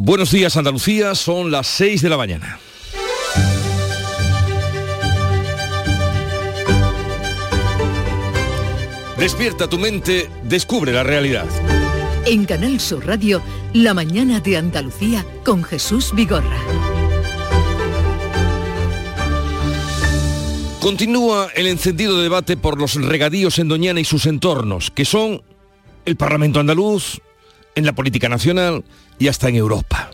Buenos días Andalucía, son las 6 de la mañana. Despierta tu mente, descubre la realidad. En Canal Sur Radio, La mañana de Andalucía con Jesús Vigorra. Continúa el encendido debate por los regadíos en Doñana y sus entornos, que son el Parlamento andaluz, en la política nacional y hasta en Europa.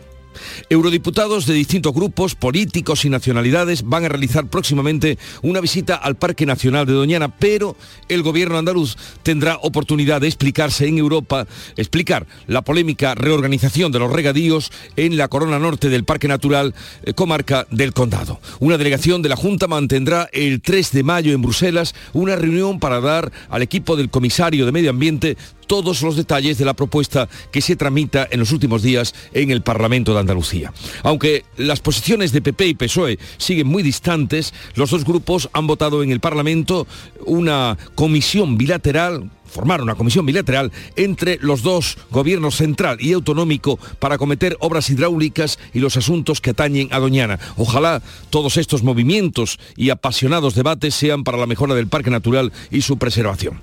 Eurodiputados de distintos grupos, políticos y nacionalidades van a realizar próximamente una visita al Parque Nacional de Doñana, pero el gobierno andaluz tendrá oportunidad de explicarse en Europa, explicar la polémica reorganización de los regadíos en la corona norte del Parque Natural, eh, comarca del Condado. Una delegación de la Junta mantendrá el 3 de mayo en Bruselas una reunión para dar al equipo del comisario de Medio Ambiente todos los detalles de la propuesta que se tramita en los últimos días en el Parlamento de Andalucía. Aunque las posiciones de PP y PSOE siguen muy distantes, los dos grupos han votado en el Parlamento una comisión bilateral formar una comisión bilateral entre los dos gobiernos central y autonómico para acometer obras hidráulicas y los asuntos que atañen a Doñana. Ojalá todos estos movimientos y apasionados debates sean para la mejora del parque natural y su preservación.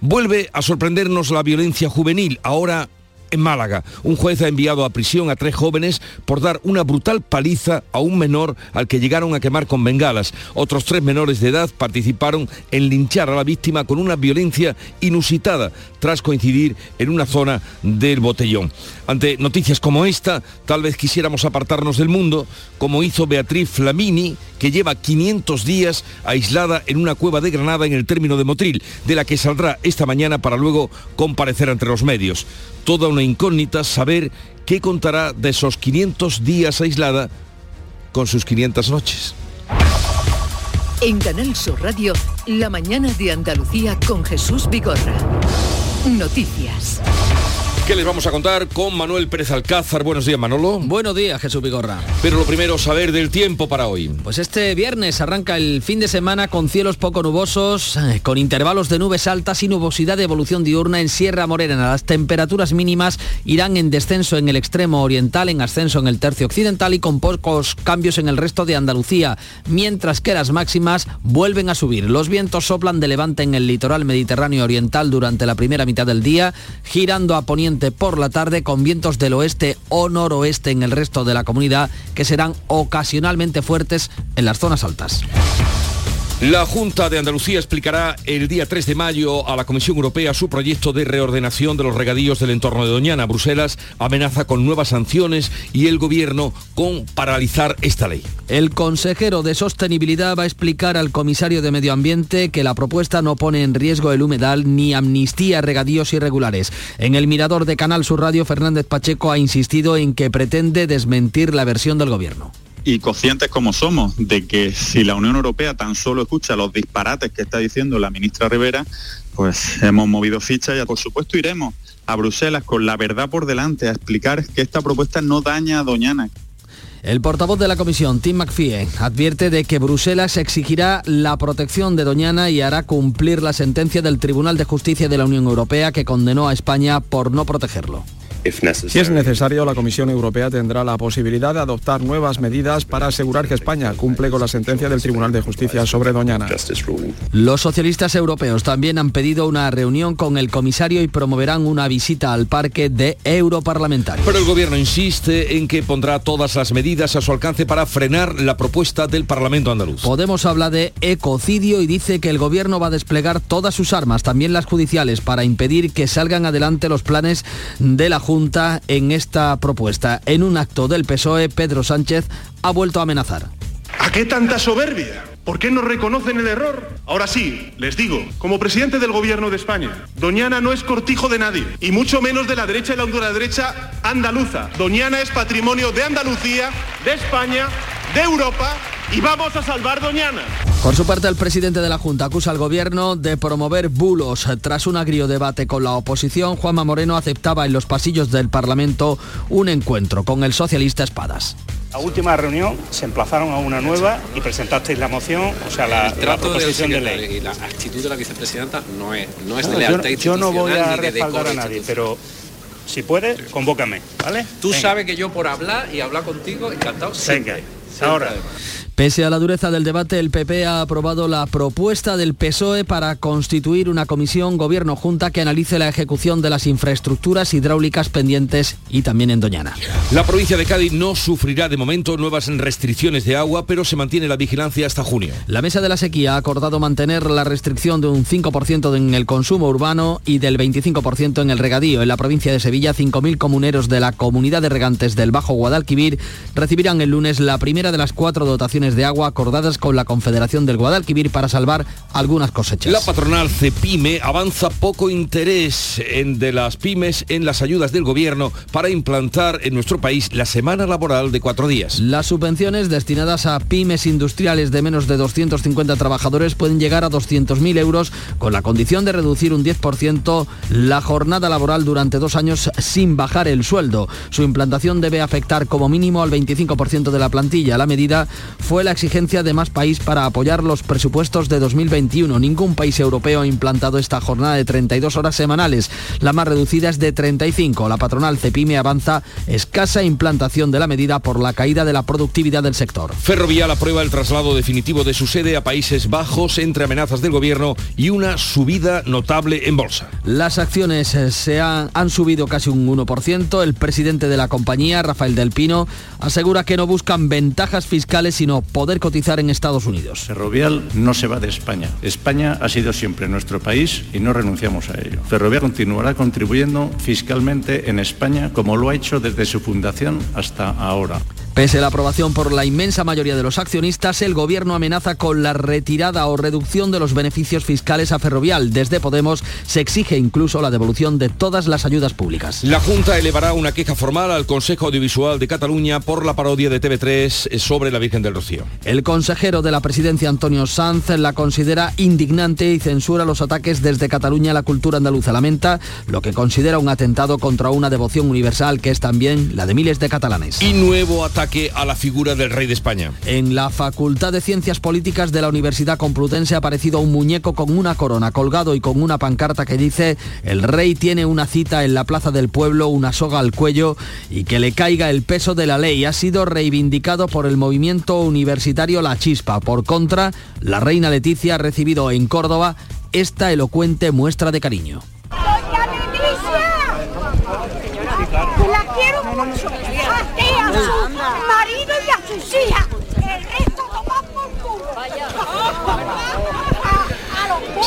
Vuelve a sorprendernos la violencia juvenil, ahora en Málaga, un juez ha enviado a prisión a tres jóvenes por dar una brutal paliza a un menor al que llegaron a quemar con bengalas. Otros tres menores de edad participaron en linchar a la víctima con una violencia inusitada tras coincidir en una zona del botellón. Ante noticias como esta, tal vez quisiéramos apartarnos del mundo, como hizo Beatriz Flamini, que lleva 500 días aislada en una cueva de Granada en el término de Motril, de la que saldrá esta mañana para luego comparecer ante los medios. Incógnita saber qué contará de esos 500 días aislada con sus 500 noches. En Canal Sur Radio, La mañana de Andalucía con Jesús Vigorra. Noticias. ¿Qué les vamos a contar con Manuel Pérez Alcázar? Buenos días, Manolo. Buenos días, Jesús Vigorra. Pero lo primero, saber del tiempo para hoy. Pues este viernes arranca el fin de semana con cielos poco nubosos, eh, con intervalos de nubes altas y nubosidad de evolución diurna en Sierra Morena. Las temperaturas mínimas irán en descenso en el extremo oriental, en ascenso en el tercio occidental y con pocos cambios en el resto de Andalucía, mientras que las máximas vuelven a subir. Los vientos soplan de levante en el litoral mediterráneo oriental durante la primera mitad del día, girando a poniente por la tarde con vientos del oeste o noroeste en el resto de la comunidad que serán ocasionalmente fuertes en las zonas altas. La Junta de Andalucía explicará el día 3 de mayo a la Comisión Europea su proyecto de reordenación de los regadíos del entorno de Doñana. Bruselas amenaza con nuevas sanciones y el Gobierno con paralizar esta ley. El consejero de Sostenibilidad va a explicar al comisario de Medio Ambiente que la propuesta no pone en riesgo el humedal ni amnistía regadíos irregulares. En el mirador de Canal Sur Radio, Fernández Pacheco ha insistido en que pretende desmentir la versión del Gobierno y conscientes como somos de que si la Unión Europea tan solo escucha los disparates que está diciendo la ministra Rivera, pues hemos movido ficha y por supuesto iremos a Bruselas con la verdad por delante a explicar que esta propuesta no daña a Doñana, el portavoz de la comisión, Tim McPhee, advierte de que Bruselas exigirá la protección de Doñana y hará cumplir la sentencia del Tribunal de Justicia de la Unión Europea que condenó a España por no protegerlo. Si es necesario, la Comisión Europea tendrá la posibilidad de adoptar nuevas medidas para asegurar que España cumple con la sentencia del Tribunal de Justicia sobre Doñana. Los socialistas europeos también han pedido una reunión con el comisario y promoverán una visita al parque de europarlamentarios. Pero el gobierno insiste en que pondrá todas las medidas a su alcance para frenar la propuesta del Parlamento andaluz. Podemos hablar de ecocidio y dice que el gobierno va a desplegar todas sus armas, también las judiciales, para impedir que salgan adelante los planes de la Junta en esta propuesta. En un acto del PSOE, Pedro Sánchez ha vuelto a amenazar. ¿A qué tanta soberbia? ¿Por qué no reconocen el error? Ahora sí, les digo, como presidente del gobierno de España, Doñana no es cortijo de nadie, y mucho menos de la derecha y la ultraderecha andaluza. Doñana es patrimonio de Andalucía, de España, de Europa y vamos a salvar Doñana. Por su parte, el presidente de la Junta acusa al gobierno de promover bulos. Tras un agrio debate con la oposición, Juanma Moreno aceptaba en los pasillos del Parlamento un encuentro con el socialista Espadas. La última reunión se emplazaron a una nueva y presentasteis la moción, o sea, la, proposición de, ley. Y la actitud de la vicepresidenta no es, no es de lealtad yo, yo no voy a respaldar a nadie, pero si puedes, convócame, ¿vale? Tú Venga. sabes que yo por hablar y hablar contigo, encantado. siempre. Venga, Siempre, ahora. Pese a la dureza del debate, el PP ha aprobado la propuesta del PSOE para constituir una comisión gobierno-junta que analice la ejecución de las infraestructuras hidráulicas pendientes y también en Doñana. La provincia de Cádiz no sufrirá de momento nuevas restricciones de agua, pero se mantiene la vigilancia hasta junio. La Mesa de la Sequía ha acordado mantener la restricción de un 5% en el consumo urbano y del 25% en el regadío. En la provincia de Sevilla, 5.000 comuneros de la Comunidad de Regantes del Bajo Guadalquivir recibirán el lunes la primera de las cuatro dotaciones de agua acordadas con la Confederación del Guadalquivir para salvar algunas cosechas. La patronal CEPIME avanza poco interés en de las pymes en las ayudas del gobierno para implantar en nuestro país la semana laboral de cuatro días. Las subvenciones destinadas a pymes industriales de menos de 250 trabajadores pueden llegar a 200.000 euros con la condición de reducir un 10% la jornada laboral durante dos años sin bajar el sueldo. Su implantación debe afectar como mínimo al 25% de la plantilla. La medida fue la exigencia de más país para apoyar los presupuestos de 2021. Ningún país europeo ha implantado esta jornada de 32 horas semanales. La más reducida es de 35. La patronal Cepime avanza escasa implantación de la medida por la caída de la productividad del sector. Ferrovial aprueba el traslado definitivo de su sede a Países Bajos entre amenazas del gobierno y una subida notable en bolsa. Las acciones eh, se han, han subido casi un 1%. El presidente de la compañía, Rafael Del Pino, asegura que no buscan ventajas fiscales sino poder cotizar en Estados Unidos. Ferrovial no se va de España. España ha sido siempre nuestro país y no renunciamos a ello. Ferrovial continuará contribuyendo fiscalmente en España como lo ha hecho desde su fundación hasta ahora. Pese a la aprobación por la inmensa mayoría de los accionistas, el gobierno amenaza con la retirada o reducción de los beneficios fiscales a Ferrovial. Desde Podemos se exige incluso la devolución de todas las ayudas públicas. La Junta elevará una queja formal al Consejo Audiovisual de Cataluña por la parodia de TV3 sobre la Virgen del Rocío. El consejero de la presidencia, Antonio Sanz, la considera indignante y censura los ataques desde Cataluña a la cultura andaluza. Lamenta lo que considera un atentado contra una devoción universal que es también la de miles de catalanes. Y nuevo ataque a la figura del rey de España. En la Facultad de Ciencias Políticas de la Universidad Complutense ha aparecido un muñeco con una corona colgado y con una pancarta que dice el rey tiene una cita en la Plaza del Pueblo, una soga al cuello y que le caiga el peso de la ley. Ha sido reivindicado por el movimiento universitario La Chispa. Por contra, la reina Leticia ha recibido en Córdoba esta elocuente muestra de cariño. ¡Doña Leticia! ¡Que la quiero mucho! ¡A ti, a su marido y a sus hijas! ¡El resto toma por culo!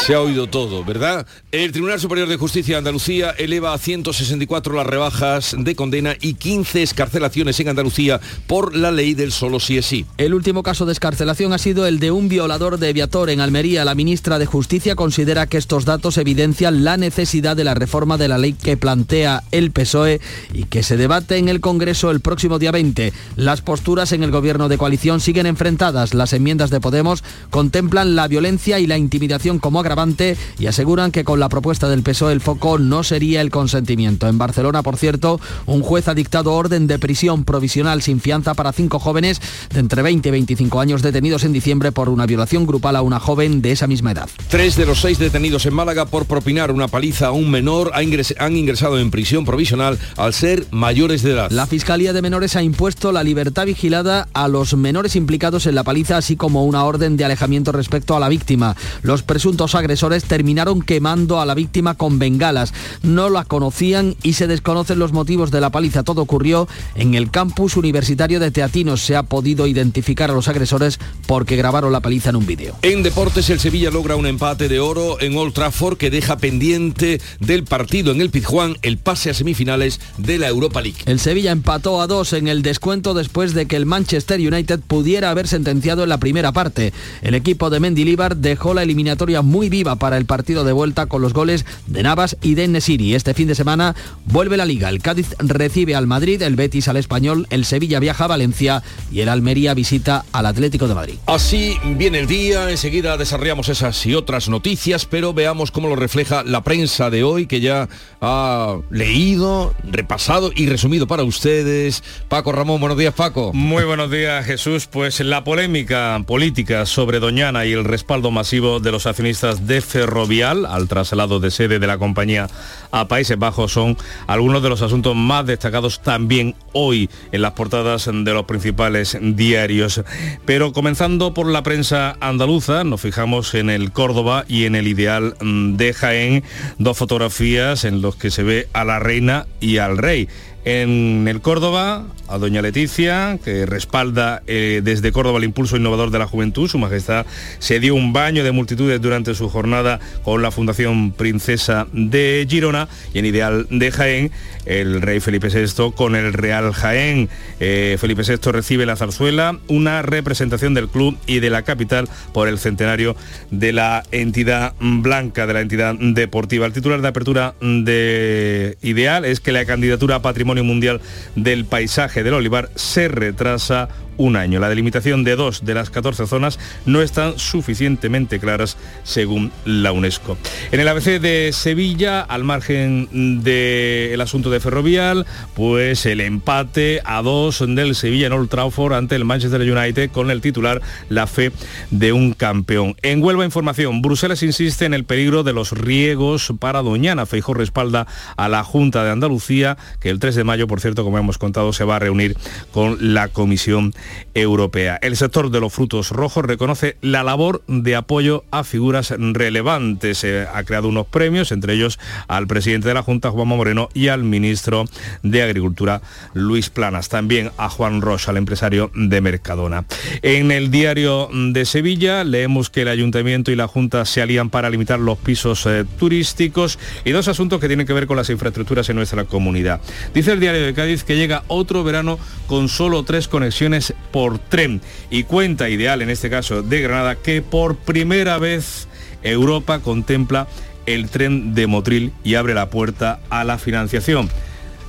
Se ha oído todo, ¿verdad? El Tribunal Superior de Justicia de Andalucía eleva a 164 las rebajas de condena y 15 escarcelaciones en Andalucía por la ley del solo sí es sí. El último caso de escarcelación ha sido el de un violador de Viator en Almería. La ministra de Justicia considera que estos datos evidencian la necesidad de la reforma de la ley que plantea el PSOE y que se debate en el Congreso el próximo día 20. Las posturas en el gobierno de coalición siguen enfrentadas. Las enmiendas de Podemos contemplan la violencia y la intimidación como agravante y aseguran que con la propuesta del PSOE el foco no sería el consentimiento. En Barcelona, por cierto, un juez ha dictado orden de prisión provisional sin fianza para cinco jóvenes de entre 20 y 25 años detenidos en diciembre por una violación grupal a una joven de esa misma edad. Tres de los seis detenidos en Málaga por propinar una paliza a un menor han ingresado en prisión provisional al ser mayores de edad. La Fiscalía de Menores ha impuesto la libertad vigilada a los menores implicados en la paliza, así como una orden de alejamiento respecto a la víctima. Los presuntos agresores terminaron quemando a la víctima con bengalas. No la conocían y se desconocen los motivos de la paliza. Todo ocurrió en el campus universitario de Teatinos. Se ha podido identificar a los agresores porque grabaron la paliza en un vídeo. En deportes, el Sevilla logra un empate de oro en Old Trafford que deja pendiente del partido en el Pizjuán el pase a semifinales de la Europa League. El Sevilla empató a dos en el descuento después de que el Manchester United pudiera haber sentenciado en la primera parte. El equipo de Mendilibar dejó la eliminatoria muy viva para el partido de vuelta con los goles de Navas y de Nesiri. Este fin de semana vuelve la liga. El Cádiz recibe al Madrid, el Betis al Español, el Sevilla viaja a Valencia y el Almería visita al Atlético de Madrid. Así viene el día, enseguida desarrollamos esas y otras noticias, pero veamos cómo lo refleja la prensa de hoy, que ya ha leído, repasado y resumido para ustedes. Paco Ramón, buenos días Paco. Muy buenos días Jesús. Pues la polémica política sobre Doñana y el respaldo masivo de los accionistas de Ferrovial al traslado de sede de la compañía a Países Bajos son algunos de los asuntos más destacados también hoy en las portadas de los principales diarios. Pero comenzando por la prensa andaluza, nos fijamos en el Córdoba y en el Ideal de Jaén, dos fotografías en los que se ve a la reina y al rey. En el Córdoba, a doña Leticia, que respalda eh, desde Córdoba el impulso innovador de la juventud. Su Majestad se dio un baño de multitudes durante su jornada con la Fundación Princesa de Girona y en Ideal de Jaén, el rey Felipe VI con el Real Jaén. Eh, Felipe VI recibe la zarzuela, una representación del club y de la capital por el centenario de la entidad blanca, de la entidad deportiva. El titular de apertura de Ideal es que la candidatura patrimonio Mundial del Paisaje del Olivar se retrasa un año. La delimitación de dos de las 14 zonas no están suficientemente claras según la UNESCO. En el ABC de Sevilla, al margen del asunto de Ferrovial, pues el empate a dos del Sevilla en Old Trafford ante el Manchester United con el titular La fe de un campeón. En Huelva Información, Bruselas insiste en el peligro de los riegos para Doñana. Feijóo respalda a la Junta de Andalucía, que el 3 de mayo, por cierto, como hemos contado, se va a reunir con la Comisión Europea. El sector de los frutos rojos reconoce la labor de apoyo a figuras relevantes. Se ha creado unos premios, entre ellos al presidente de la Junta, Juanma Moreno, y al ministro de Agricultura, Luis Planas. También a Juan Rocha, al empresario de Mercadona. En el diario de Sevilla leemos que el ayuntamiento y la Junta se alían para limitar los pisos eh, turísticos y dos asuntos que tienen que ver con las infraestructuras en nuestra comunidad. Dice el diario de Cádiz que llega otro verano con solo tres conexiones por tren y cuenta ideal en este caso de Granada que por primera vez Europa contempla el tren de Motril y abre la puerta a la financiación.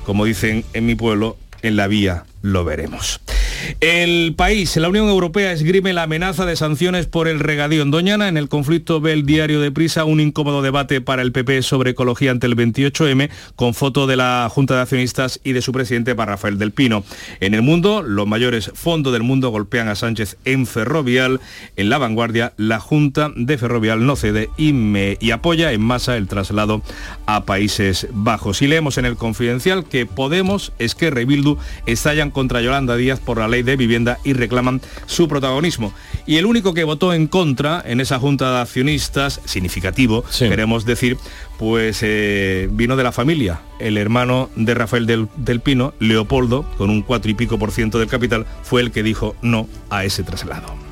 Como dicen en mi pueblo, en la vía lo veremos. El país, la Unión Europea esgrime la amenaza de sanciones por el regadío en Doñana. En el conflicto ve el diario de Prisa un incómodo debate para el PP sobre ecología ante el 28M con foto de la Junta de Accionistas y de su presidente para Rafael del Pino. En el mundo, los mayores fondos del mundo golpean a Sánchez en Ferrovial. En la vanguardia, la Junta de Ferrovial no cede y, me, y apoya en masa el traslado a Países Bajos. Y leemos en el Confidencial que Podemos, Esquerra y Bildu estallan contra Yolanda Díaz por la ley de vivienda y reclaman su protagonismo. Y el único que votó en contra en esa junta de accionistas, significativo, queremos decir, pues eh, vino de la familia. El hermano de Rafael del, del, Pino, Leopoldo, con un cuatro y pico por ciento del capital, fue el que dijo no a ese traslado.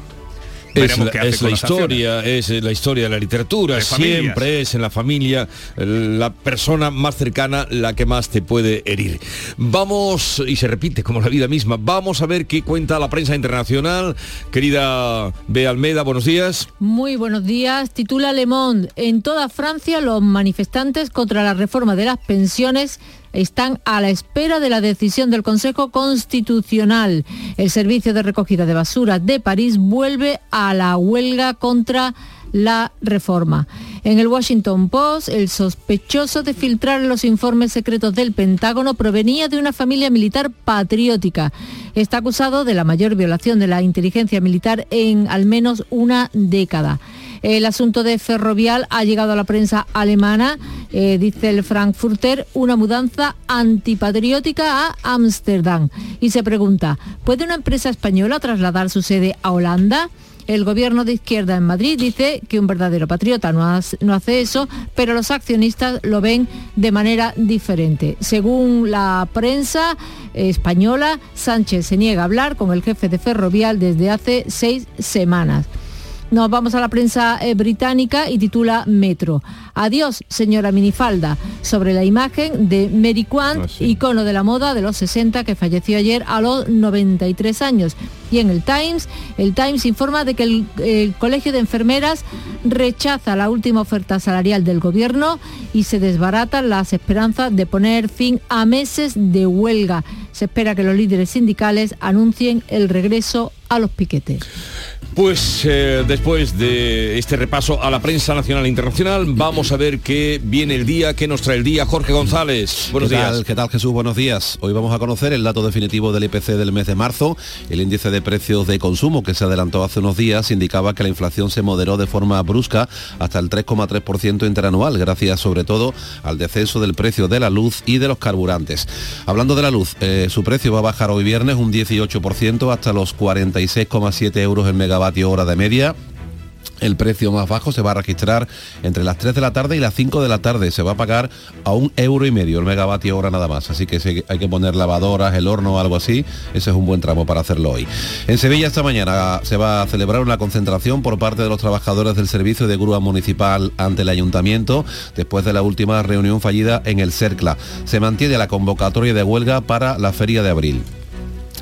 Es, la, es la historia, es la historia de la literatura, siempre es en la familia la persona más cercana la que más te puede herir. Vamos, y se repite como la vida misma, vamos a ver qué cuenta la prensa internacional. Querida Bea Almeda, buenos días. Muy buenos días. Titula Le Monde, en toda Francia los manifestantes contra la reforma de las pensiones están a la espera de la decisión del Consejo Constitucional. El servicio de recogida de basura de París vuelve a la huelga contra la reforma. En el Washington Post, el sospechoso de filtrar los informes secretos del Pentágono provenía de una familia militar patriótica. Está acusado de la mayor violación de la inteligencia militar en al menos una década. El asunto de Ferrovial ha llegado a la prensa alemana, eh, dice el Frankfurter, una mudanza antipatriótica a Ámsterdam. Y se pregunta, ¿puede una empresa española trasladar su sede a Holanda? El gobierno de izquierda en Madrid dice que un verdadero patriota no hace, eso, pero los accionistas lo ven de manera diferente. Según la prensa española, Sánchez se niega a hablar con el jefe de Ferrovial desde hace seis semanas. Nos vamos a la prensa eh, británica y titula Metro. Adiós, señora minifalda, sobre la imagen de Mary Quant, ah, icono de la moda de los 60 que falleció ayer a los 93 años. Y en el Times, el Times informa de que el, el Colegio de Enfermeras rechaza la última oferta salarial del gobierno y se desbaratan las esperanzas de poner fin a meses de huelga. Se espera que los líderes sindicales anuncien el regreso a los piquetes. Pues eh, después de este repaso a la prensa nacional e internacional, vamos a ver qué viene el día, qué nos trae el día. Jorge González, buenos ¿Qué días. Tal, ¿Qué tal Jesús? Buenos días. Hoy vamos a conocer el dato definitivo del IPC del mes de marzo. El índice de de precios de consumo que se adelantó hace unos días indicaba que la inflación se moderó de forma brusca hasta el 3,3% interanual, gracias sobre todo al descenso del precio de la luz y de los carburantes. Hablando de la luz, eh, su precio va a bajar hoy viernes un 18% hasta los 46,7 euros el megavatio hora de media el precio más bajo se va a registrar entre las 3 de la tarde y las 5 de la tarde. Se va a pagar a un euro y medio el megavatio hora nada más. Así que si hay que poner lavadoras, el horno o algo así, ese es un buen tramo para hacerlo hoy. En Sevilla esta mañana se va a celebrar una concentración por parte de los trabajadores del servicio de grúa municipal ante el ayuntamiento después de la última reunión fallida en el CERCLA. Se mantiene la convocatoria de huelga para la feria de abril.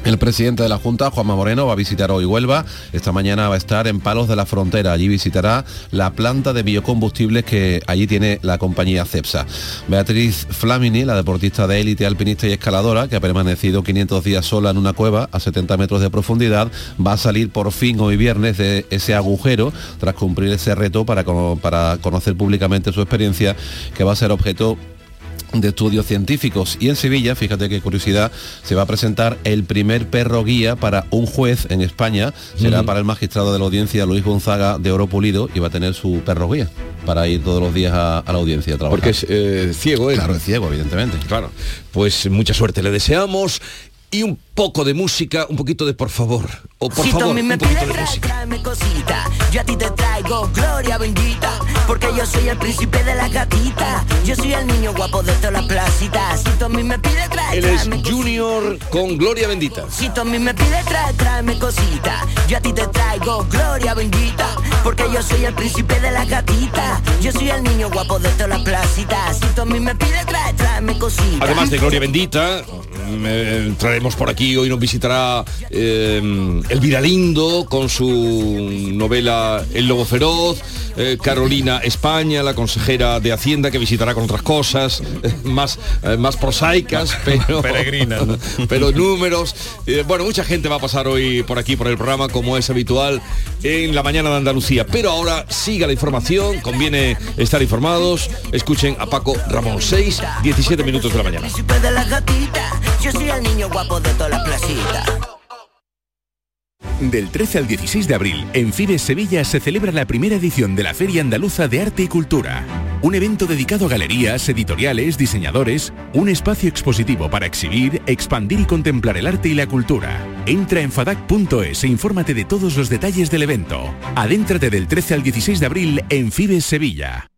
El presidente de la Junta, Juanma Moreno, va a visitar hoy Huelva. Esta mañana va a estar en Palos de la Frontera. Allí visitará la planta de biocombustibles que allí tiene la compañía CEPSA. Beatriz Flamini, la deportista de élite, alpinista y escaladora, que ha permanecido 500 días sola en una cueva a 70 metros de profundidad, va a salir por fin hoy viernes de ese agujero tras cumplir ese reto para, para conocer públicamente su experiencia, que va a ser objeto de estudios científicos y en Sevilla, fíjate qué curiosidad, se va a presentar el primer perro guía para un juez en España, será para el magistrado de la audiencia Luis Gonzaga de Oro Pulido y va a tener su perro guía para ir todos los días a, la audiencia a trabajar. Porque es eh, ciego, ¿eh? Claro, es ciego, evidentemente. Claro, pues mucha suerte le deseamos y un poco de música, un poquito de por favor. O por favor, un poquito de música. cosita, yo a ti te traigo gloria bendita, porque yo soy el príncipe de la gatita. Yo soy el niño guapo de todas las placitas. Si tú a mí me pide trae, Él es Junior con gloria bendita. Si tú a mí me pide trae, tráeme cosita, yo a ti te traigo gloria bendita, porque yo soy el príncipe de la gatita. Yo soy el niño guapo de todas las placitas. Si tú a mí me pide trae, tráeme cosita. Además de gloria bendita, me traemos por aquí, hoy nos visitará eh, Elvira Lindo con su novela El Lobo Feroz, eh, Carolina España, la consejera de Hacienda, que visitará con otras cosas eh, más, eh, más prosaicas, pero, Peregrinas. pero números. Eh, bueno, mucha gente va a pasar hoy por aquí, por el programa, como es habitual en la mañana de Andalucía. Pero ahora siga la información, conviene estar informados. Escuchen a Paco Ramón, 6, 17 minutos de la mañana. La yo soy el niño guapo de todas las placitas. Del 13 al 16 de abril, en Fibes Sevilla se celebra la primera edición de la Feria Andaluza de Arte y Cultura. Un evento dedicado a galerías, editoriales, diseñadores, un espacio expositivo para exhibir, expandir y contemplar el arte y la cultura. Entra en fadac.es e infórmate de todos los detalles del evento. Adéntrate del 13 al 16 de abril en Fibes Sevilla.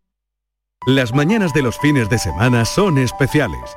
Las mañanas de los fines de semana son especiales,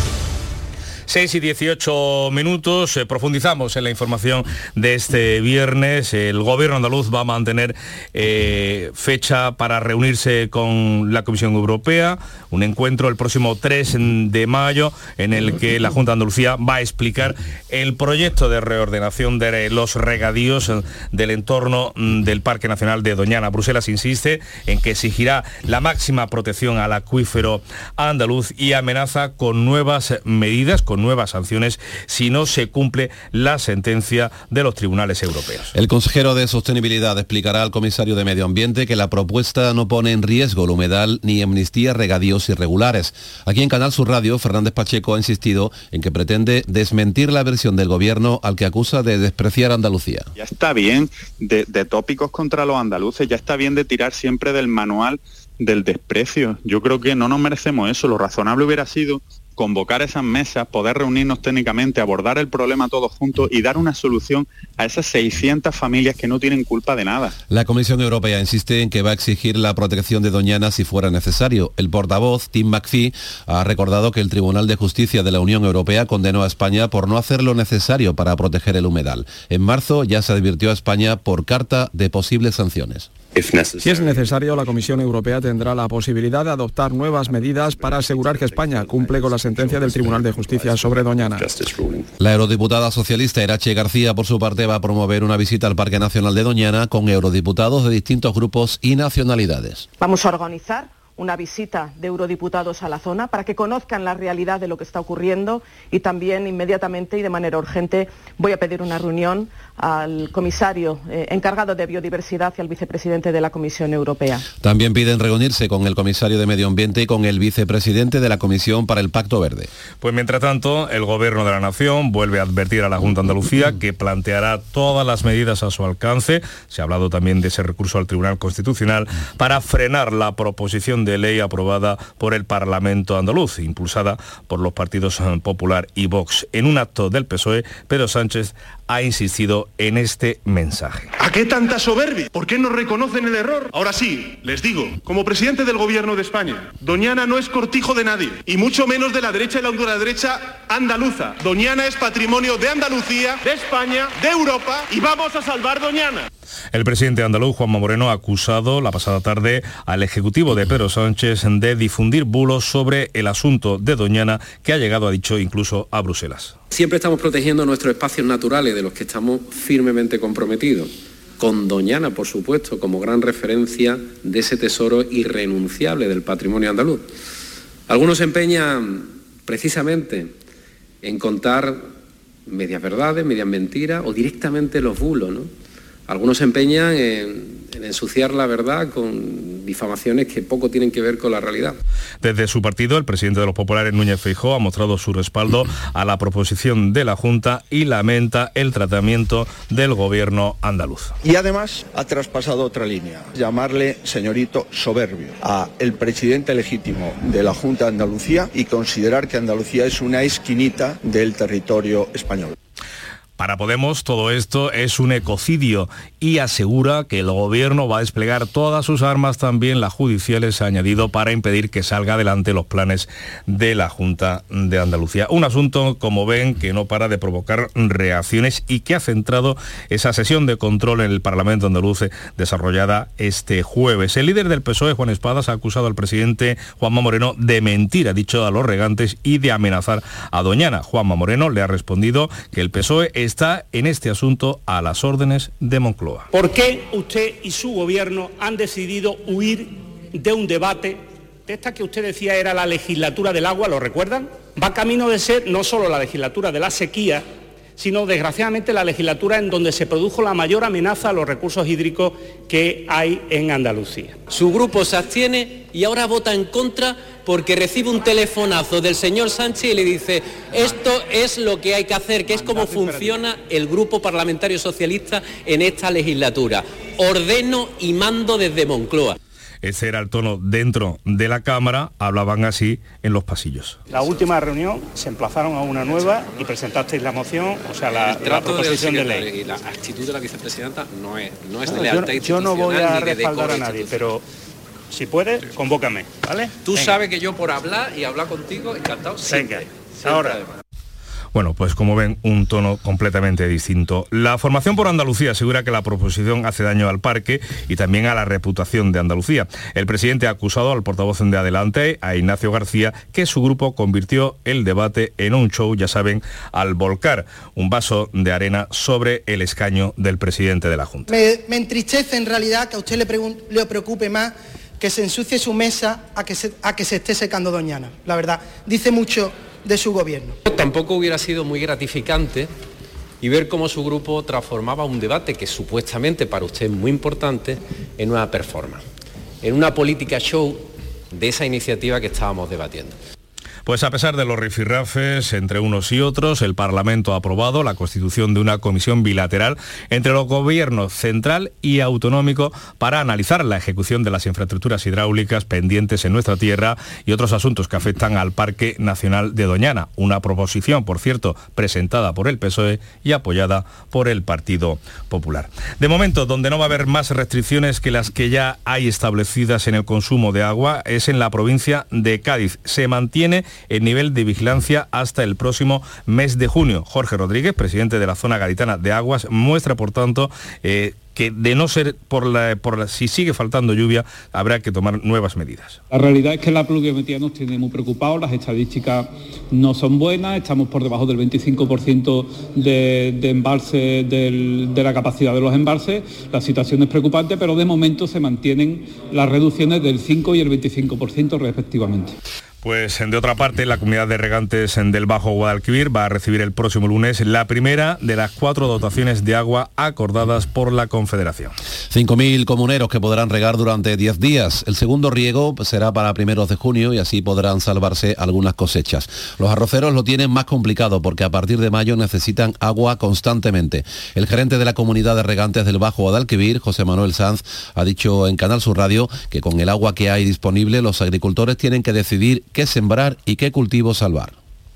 6 y 18 minutos, eh, profundizamos en la información de este viernes. El gobierno andaluz va a mantener eh, fecha para reunirse con la Comisión Europea, un encuentro el próximo 3 de mayo en el que la Junta de Andalucía va a explicar el proyecto de reordenación de los regadíos del entorno del Parque Nacional de Doñana. Bruselas insiste en que exigirá la máxima protección al acuífero andaluz y amenaza con nuevas medidas, nuevas sanciones si no se cumple la sentencia de los tribunales europeos. El consejero de Sostenibilidad explicará al comisario de Medio Ambiente que la propuesta no pone en riesgo el humedal ni amnistía regadíos irregulares. Aquí en Canal Sur Radio, Fernández Pacheco ha insistido en que pretende desmentir la versión del gobierno al que acusa de despreciar Andalucía. Ya está bien de, de tópicos contra los andaluces, ya está bien de tirar siempre del manual del desprecio. Yo creo que no nos merecemos eso. Lo razonable hubiera sido convocar esas mesas, poder reunirnos técnicamente, abordar el problema todos juntos y dar una solución a esas 600 familias que no tienen culpa de nada. La Comisión Europea insiste en que va a exigir la protección de Doñana si fuera necesario. El portavoz, Tim McPhee, ha recordado que el Tribunal de Justicia de la Unión Europea condenó a España por no hacer lo necesario para proteger el humedal. En marzo ya se advirtió a España por carta de posibles sanciones. Si es necesario, la Comisión Europea tendrá la posibilidad de adoptar nuevas medidas para asegurar que España cumple con la sentencia del Tribunal de Justicia sobre Doñana. La eurodiputada socialista Irache García, por su parte, va a promover una visita al Parque Nacional de Doñana con eurodiputados de distintos grupos y nacionalidades. Vamos a organizar una visita de eurodiputados a la zona para que conozcan la realidad de lo que está ocurriendo y también inmediatamente y de manera urgente voy a pedir una reunión al comisario eh, encargado de biodiversidad y al vicepresidente de la Comisión Europea. También piden reunirse con el comisario de Medio Ambiente y con el vicepresidente de la Comisión para el Pacto Verde. Pues mientras tanto, el Gobierno de la Nación vuelve a advertir a la Junta de Andalucía que planteará todas las medidas a su alcance, se ha hablado también de ese recurso al Tribunal Constitucional, para frenar la proposición de ley aprobada por el Parlamento andaluz, impulsada por los partidos Popular y Vox. En un acto del PSOE, Pedro Sánchez ha insistido en este mensaje. ¿A qué tanta soberbia? ¿Por qué no reconocen el error? Ahora sí, les digo, como presidente del gobierno de España, Doñana no es cortijo de nadie, y mucho menos de la derecha y la ultraderecha andaluza. Doñana es patrimonio de Andalucía, de España, de Europa, y vamos a salvar Doñana. El presidente andaluz, Juanma Moreno, ha acusado la pasada tarde al Ejecutivo de Pedro Sánchez de difundir bulos sobre el asunto de Doñana, que ha llegado, ha dicho, incluso a Bruselas. Siempre estamos protegiendo nuestros espacios naturales de los que estamos firmemente comprometidos con Doñana, por supuesto, como gran referencia de ese tesoro irrenunciable del patrimonio andaluz. Algunos se empeñan precisamente en contar medias verdades, medias mentiras o directamente los bulos, ¿no? Algunos se empeñan en, en, ensuciar la verdad con difamaciones que poco tienen que ver con la realidad. Desde su partido, el presidente de los populares, Núñez Feijó, ha mostrado su respaldo a la proposición de la Junta y lamenta el tratamiento del gobierno andaluz. Y además ha traspasado otra línea, llamarle señorito soberbio a el presidente legítimo de la Junta de Andalucía y considerar que Andalucía es una esquinita del territorio español. Para Podemos todo esto es un ecocidio y asegura que el gobierno va a desplegar todas sus armas, también las judiciales, ha añadido, para impedir que salga adelante los planes de la Junta de Andalucía. Un asunto, como ven, que no para de provocar reacciones y que ha centrado esa sesión de control en el Parlamento andaluz desarrollada este jueves. El líder del PSOE, Juan Espadas, ha acusado al presidente Juanma Moreno de mentir, ha dicho a los regantes, y de amenazar a Doñana. Juanma Moreno le ha respondido que el PSOE está en este asunto a las órdenes de Moncloa. ¿Por qué usted y su gobierno han decidido huir de un debate de esta que usted decía era la legislatura del agua, ¿lo recuerdan? Va camino de ser no solo la legislatura de la sequía, sino desgraciadamente la legislatura en donde se produjo la mayor amenaza a los recursos hídricos que hay en Andalucía. Su grupo se abstiene y ahora vota en contra porque recibe un telefonazo del señor Sánchez y le dice, esto es lo que hay que hacer, que es como funciona el Grupo Parlamentario Socialista en esta legislatura. Ordeno y mando desde Moncloa. Ese era el tono dentro de la Cámara, hablaban así en los pasillos. La última reunión se emplazaron a una nueva y presentasteis la moción, o sea, la, la proposición de, de, ley. Y la actitud de la vicepresidenta no es, no es de no, yo, yo no voy a respaldar a nadie, pero si puedes, convócame, ¿vale? Tú Venga. sabes que yo por hablar y hablar contigo, encantado siempre. Venga, siempre, ahora. además. Bueno, pues como ven, un tono completamente distinto. La formación por Andalucía asegura que la proposición hace daño al parque y también a la reputación de Andalucía. El presidente ha acusado al portavoz de Adelante, a Ignacio García, que su grupo convirtió el debate en un show, ya saben, al volcar un vaso de arena sobre el escaño del presidente de la Junta. Me, entristece en realidad que a usted le preocupe más que se ensucie su mesa a que, se, a que se esté secando Doñana. La verdad, dice mucho de su gobierno. Tampoco hubiera sido muy gratificante y ver cómo su grupo transformaba un debate que supuestamente para usted es muy importante en una performance, en una política show de esa iniciativa que estábamos debatiendo. Pues a pesar de los rifirrafes entre unos y otros, el Parlamento ha aprobado la constitución de una comisión bilateral entre los gobiernos central y autonómico para analizar la ejecución de las infraestructuras hidráulicas pendientes en nuestra tierra y otros asuntos que afectan al Parque Nacional de Doñana. Una proposición, por cierto, presentada por el PSOE y apoyada por el Partido Popular. De momento, donde no va a haber más restricciones que las que ya hay establecidas en el consumo de agua es en la provincia de Cádiz. Se mantiene el nivel de vigilancia hasta el próximo mes de junio. Jorge Rodríguez, presidente de la zona gaditana de aguas, muestra, por tanto, eh, que de no ser por la, si sigue faltando lluvia, habrá que tomar nuevas medidas. La realidad es que la pluviometría nos tiene muy preocupados, las estadísticas no son buenas, estamos por debajo del 25% de, embalse de la capacidad de los embalses, la situación es preocupante, pero de momento se mantienen las reducciones del 5 y el 25% respectivamente. Pues de otra parte, la comunidad de regantes del Bajo Guadalquivir va a recibir el próximo lunes la primera de las cuatro dotaciones de agua acordadas por la Confederación. 5.000 comuneros que podrán regar durante 10 días. El segundo riego será para primeros de junio y así podrán salvarse algunas cosechas. Los arroceros lo tienen más complicado porque a partir de mayo necesitan agua constantemente. El gerente de la comunidad de regantes del Bajo Guadalquivir, José Manuel Sanz, ha dicho en Canal Sur Radio que con el agua que hay disponible los agricultores tienen que decidir qué sembrar y qué cultivo salvar.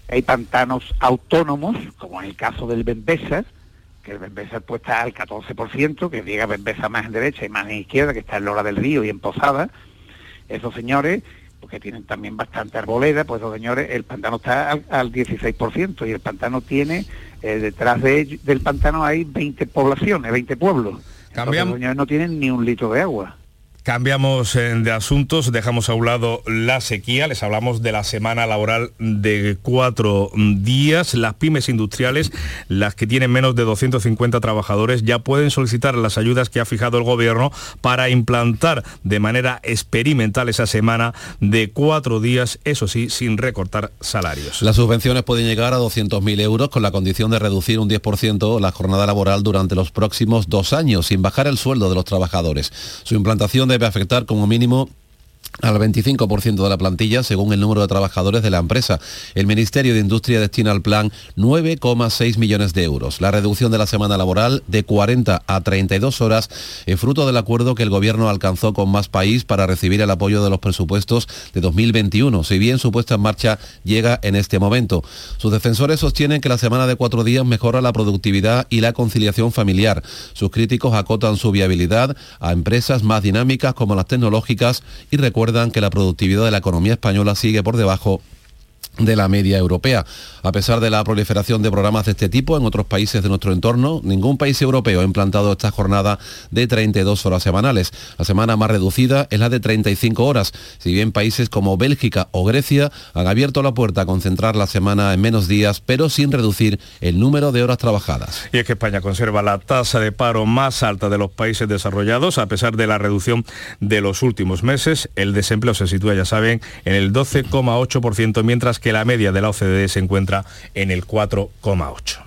Hay pantanos autónomos, como en el caso del Bembesa, que el Bembesa pues, está al 14%, que llega Bembesa más en derecha y más en izquierda, que está en Lora del Río y en Posada. Esos señores, porque tienen también bastante arboleda, pues esos señores, el pantano está al, al 16% y el pantano tiene, eh, detrás de, del pantano hay 20 poblaciones, 20 pueblos. Entonces, los señores no tienen ni un litro de agua. Cambiamos eh, de asuntos, dejamos a un lado la sequía, les hablamos de la semana laboral de cuatro días. Las pymes industriales, las que tienen menos de 250 trabajadores, ya pueden solicitar las ayudas que ha fijado el gobierno para implantar de manera experimental esa semana de cuatro días, eso sí, sin recortar salarios. Las subvenciones pueden llegar a 200.000 euros con la condición de reducir un 10% la jornada laboral durante los próximos dos años, sin bajar el sueldo de los trabajadores. Su implantación debe afectar como mínimo al 25% de la plantilla según el número de trabajadores de la empresa. El Ministerio de Industria destina al plan 9,6 millones de euros. La reducción de la semana laboral de 40 a 32 horas es fruto del acuerdo que el Gobierno alcanzó con Más País para recibir el apoyo de los presupuestos de 2021, si bien su puesta en marcha llega en este momento. Sus defensores sostienen que la semana de cuatro días mejora la productividad y la conciliación familiar. Sus críticos acotan su viabilidad a empresas más dinámicas como las tecnológicas y recuerdan que la productividad de la economía española sigue por debajo de la media europea. A pesar de la proliferación de programas de este tipo en otros países de nuestro entorno, ningún país europeo ha implantado esta jornada de 32 horas semanales. La semana más reducida es la de 35 horas, si bien países como Bélgica o Grecia han abierto la puerta a concentrar la semana en menos días, pero sin reducir el número de horas trabajadas. Y es que España conserva la tasa de paro más alta de los países desarrollados, a pesar de la reducción de los últimos meses. El desempleo se sitúa, ya saben, en el 12,8%, mientras que la media de la OCDE se encuentra en el 4,8.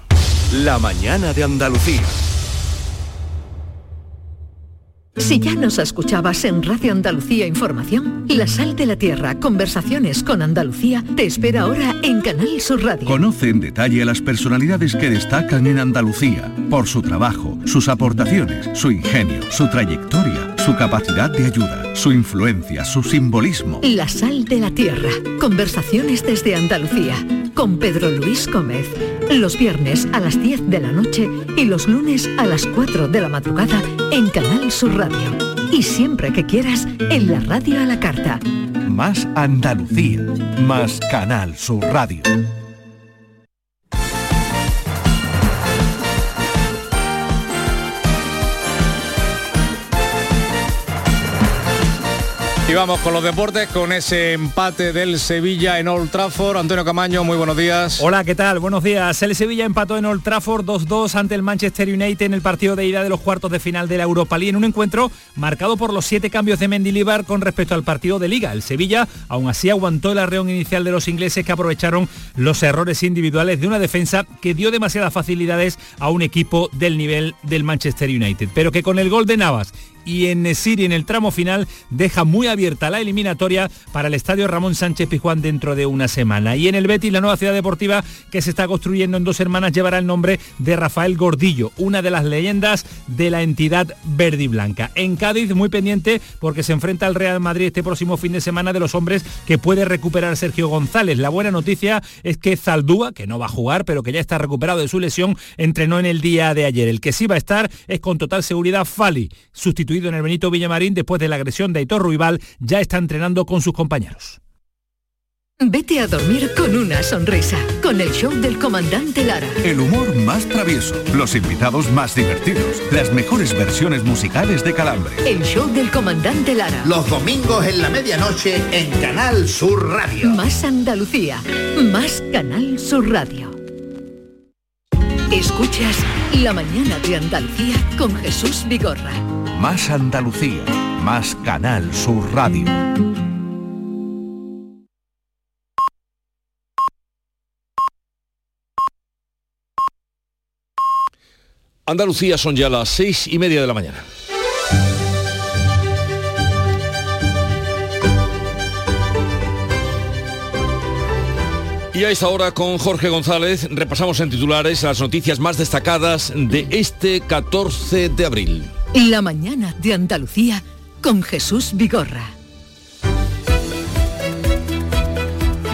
La mañana de Andalucía. Si ya nos escuchabas en Radio Andalucía Información, La Sal de la Tierra, Conversaciones con Andalucía, te espera ahora en Canal Sur Radio. Conoce en detalle a las personalidades que destacan en Andalucía por su trabajo, sus aportaciones, su ingenio, su trayectoria, su capacidad de ayuda, su influencia, su simbolismo. La Sal de la Tierra, Conversaciones desde Andalucía, con Pedro Luis Gómez. Los viernes a las 10 de la noche y los lunes a las 4 de la madrugada en Canal Sur Radio. Y siempre que quieras, en la radio a la carta. Más Andalucía, más Canal Sur Radio. Y vamos con los deportes, con ese empate del Sevilla en Old Trafford. Antonio Camaño, muy buenos días. Hola, ¿qué tal? Buenos días. El Sevilla empató en Old Trafford 2-2 ante el Manchester United en el partido de ida de los cuartos de final de la Europa League, en un encuentro marcado por los siete cambios de Mendilibar con respecto al partido de Liga. El Sevilla, aún así, aguantó el arreón inicial de los ingleses que aprovecharon los errores individuales de una defensa que dio demasiadas facilidades a un equipo del nivel del Manchester United. Pero que con el gol de Navas y en Nesiri en el tramo final deja muy abierta la eliminatoria para el estadio Ramón Sánchez Pizjuán dentro de una semana. Y en el Betis la nueva ciudad deportiva que se está construyendo en dos hermanas llevará el nombre de Rafael Gordillo, una de las leyendas de la entidad verde y blanca. En Cádiz muy pendiente porque se enfrenta al Real Madrid este próximo fin de semana de los hombres que puede recuperar Sergio González. La buena noticia es que Zaldúa, que no va a jugar pero que ya está recuperado de su lesión, entrenó en el día de ayer. El que sí va a estar es con total seguridad Fali, sustituido en el Benito Villamarín después de la agresión de Aitor Ruibal, ya está entrenando con sus compañeros. Vete a dormir con una sonrisa, con el show del comandante Lara. El humor más travieso, los invitados más divertidos, las mejores versiones musicales de Calambre. El show del comandante Lara. Los domingos en la medianoche en Canal Sur Radio. Más Andalucía, más Canal Sur Radio. Escuchas La mañana de Andalucía con Jesús Vigorra. Más Andalucía, más Canal Sur Radio. Andalucía son ya las seis y media de la mañana. Y a esta hora con Jorge González repasamos en titulares las noticias más destacadas de este 14 de abril. La mañana de Andalucía con Jesús Vigorra.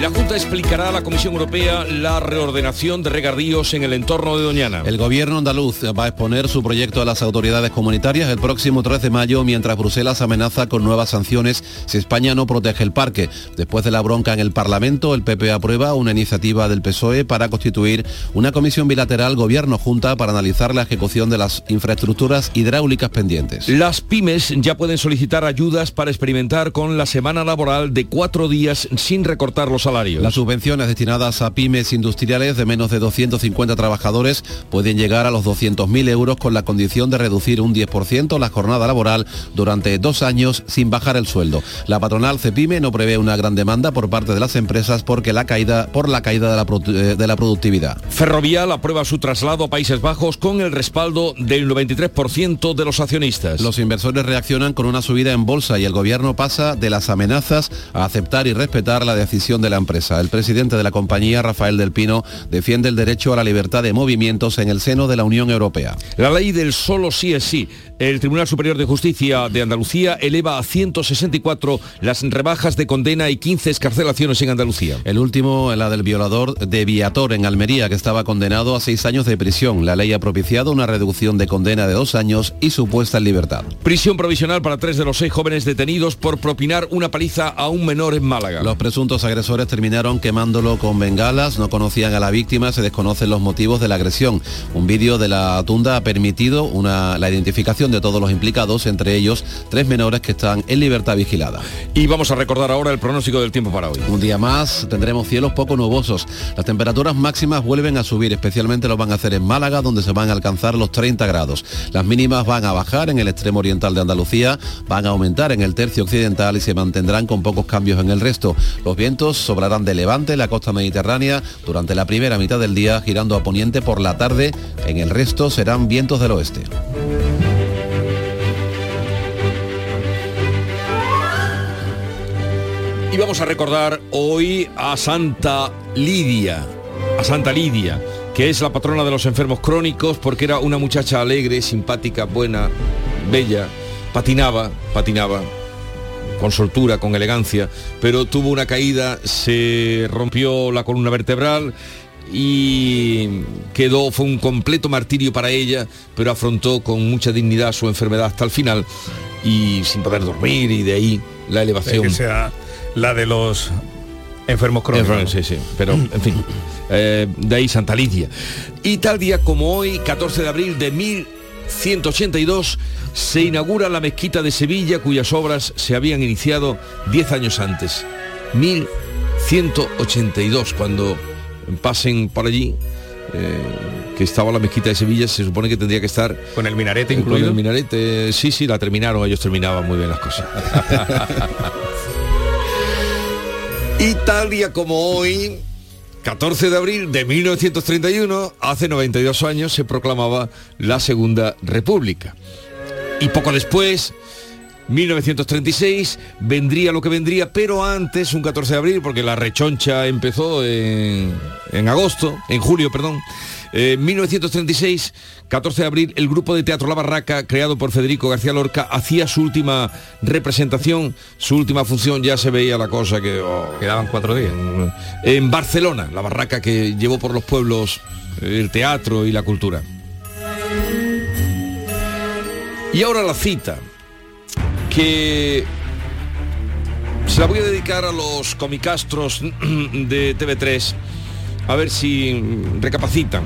La Junta explicará a la Comisión Europea la reordenación de regadíos en el entorno de Doñana. El gobierno andaluz va a exponer su proyecto a las autoridades comunitarias el próximo 3 de mayo, mientras Bruselas amenaza con nuevas sanciones si España no protege el parque. Después de la bronca en el Parlamento, el PP aprueba una iniciativa del PSOE para constituir una comisión bilateral gobierno-junta para analizar la ejecución de las infraestructuras hidráulicas pendientes. Las pymes ya pueden solicitar ayudas para experimentar con la semana laboral de cuatro días sin recortar los salarios. Las subvenciones destinadas a pymes industriales de menos de 250 trabajadores pueden llegar a los 200.000 euros con la condición de reducir un 10% la jornada laboral durante dos años sin bajar el sueldo. La patronal CEPIME no prevé una gran demanda por parte de las empresas porque la caída, por la caída de la, eh, de la productividad. Ferrovial aprueba su traslado a Países Bajos con el respaldo del 93% de los accionistas. Los inversores reaccionan con una subida en bolsa y el gobierno pasa de las amenazas a aceptar y respetar la decisión de la El presidente de la compañía, Rafael del Pino, defiende el derecho a la libertad de movimientos en el seno de la Unión Europea. La ley del solo sí es sí. El Tribunal Superior de Justicia de Andalucía eleva a 164 las rebajas de condena y 15 escarcelaciones en Andalucía. El último, la del violador de Viator en Almería, que estaba condenado a seis años de prisión. La ley ha propiciado una reducción de condena de dos años y su puesta en libertad. Prisión provisional para tres de los seis jóvenes detenidos por propinar una paliza a un menor en Málaga. Los presuntos agresores terminaron quemándolo con bengalas, no conocían a la víctima, se desconocen los motivos de la agresión. Un vídeo de la tunda ha permitido una, la identificación de todos los implicados, entre ellos tres menores que están en libertad vigilada. Y vamos a recordar ahora el pronóstico del tiempo para hoy. Un día más tendremos cielos poco nubosos. Las temperaturas máximas vuelven a subir, especialmente lo van a hacer en Málaga, donde se van a alcanzar los 30 grados. Las mínimas van a bajar en el extremo oriental de Andalucía, van a aumentar en el tercio occidental y se mantendrán con pocos cambios en el resto. Los vientos sobrarán de levante en la costa mediterránea durante la primera mitad del día, girando a poniente por la tarde. En el resto serán vientos del oeste. Y vamos a recordar hoy a Santa Lidia, a Santa Lidia, que es la patrona de los enfermos crónicos porque era una muchacha alegre, simpática, buena, bella, patinaba, patinaba con soltura, con elegancia, pero tuvo una caída, se rompió la columna vertebral y quedó, fue un completo martirio para ella, pero afrontó con mucha dignidad su enfermedad hasta el final y sin poder dormir y de ahí la elevación. Que sea la de los enfermos crónicos. Sí, sí, pero en fin, eh, de ahí Santa Lidia. Y tal día como hoy, 14 de abril de 1182, se inaugura la mezquita de Sevilla, cuyas obras se habían iniciado 10 años antes. 1182, cuando pasen por allí, eh, que estaba la mezquita de Sevilla, se supone que tendría que estar... ¿Con el minarete incluido? Con el minarete, sí, sí, la terminaron, ellos terminaban muy bien las cosas. y tal día como hoy, 14 de abril de 1931, hace 92 años, se proclamaba la Segunda República. Y poco después, 1936, vendría lo que vendría, pero antes, un 14 de abril, porque la rechoncha empezó en, en agosto, en julio, perdón. Eh, 1936, 14 de abril, el grupo de teatro La Barraca, creado por Federico García Lorca, hacía su última representación, su última función, ya se veía la cosa que... oh, Quedaban cuatro días. en Barcelona, La Barraca que llevó por los pueblos eh, el teatro y la cultura. Y ahora la cita, que Se la voy a dedicar a los comicastros de TV3, a ver si recapacitan.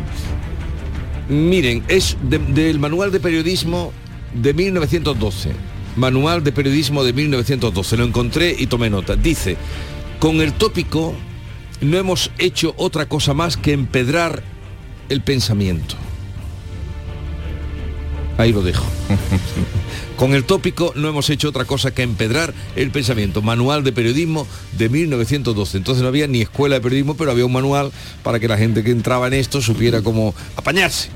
Miren, es de- del manual de periodismo de 1912. Manual de periodismo de 1912. Lo encontré y tomé nota. Dice, con el tópico no hemos hecho otra cosa más que empedrar el pensamiento. Ahí lo dejo. Con el tópico no hemos hecho otra cosa que empedrar el pensamiento. Manual de periodismo de 1912. Entonces no había ni escuela de periodismo, pero había un manual para que la gente que entraba en esto supiera cómo apañarse.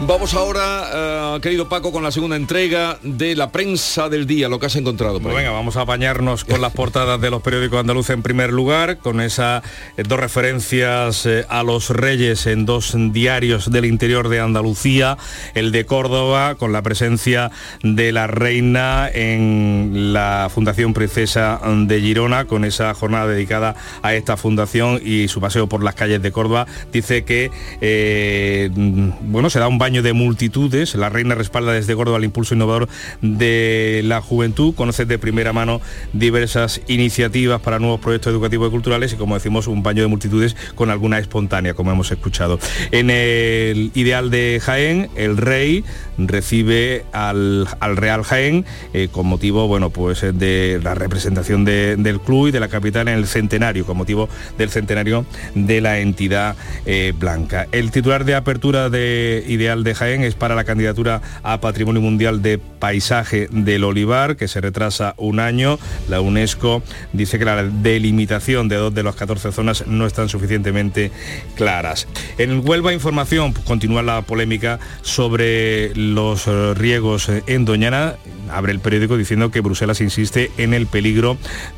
Vamos ahora, eh, querido Paco, con la segunda entrega de la prensa del día, lo que has encontrado. venga, vamos a apañarnos con las portadas de los periódicos andaluces en primer lugar, con esas eh, dos referencias eh, a los reyes en dos diarios del interior de Andalucía, el de Córdoba, con la presencia de la reina en la Fundación Princesa de Girona, con esa jornada dedicada a esta fundación y su paseo por las calles de Córdoba. Dice que, eh, bueno, se da un de multitudes, la reina respalda desde Córdoba el impulso innovador de la juventud, conoce de primera mano diversas iniciativas para nuevos proyectos educativos y culturales y como decimos un baño de multitudes con alguna espontánea, como hemos escuchado. En el ideal de Jaén, el rey recibe al, al Real Jaén eh, con motivo, bueno, pues de la representación de- del club y de la capital en el centenario, con motivo del centenario de la entidad eh, blanca. El titular de apertura de Ideal de Jaén es para la candidatura a Patrimonio Mundial de Paisaje del Olivar, que se retrasa un año. La UNESCO dice que la delimitación de dos de las 14 zonas no están suficientemente claras. En Huelva Información continúa la polémica sobre los eh, riegos eh, en Doñana. Abre el periódico diciendo que Bruselas insiste en el peligro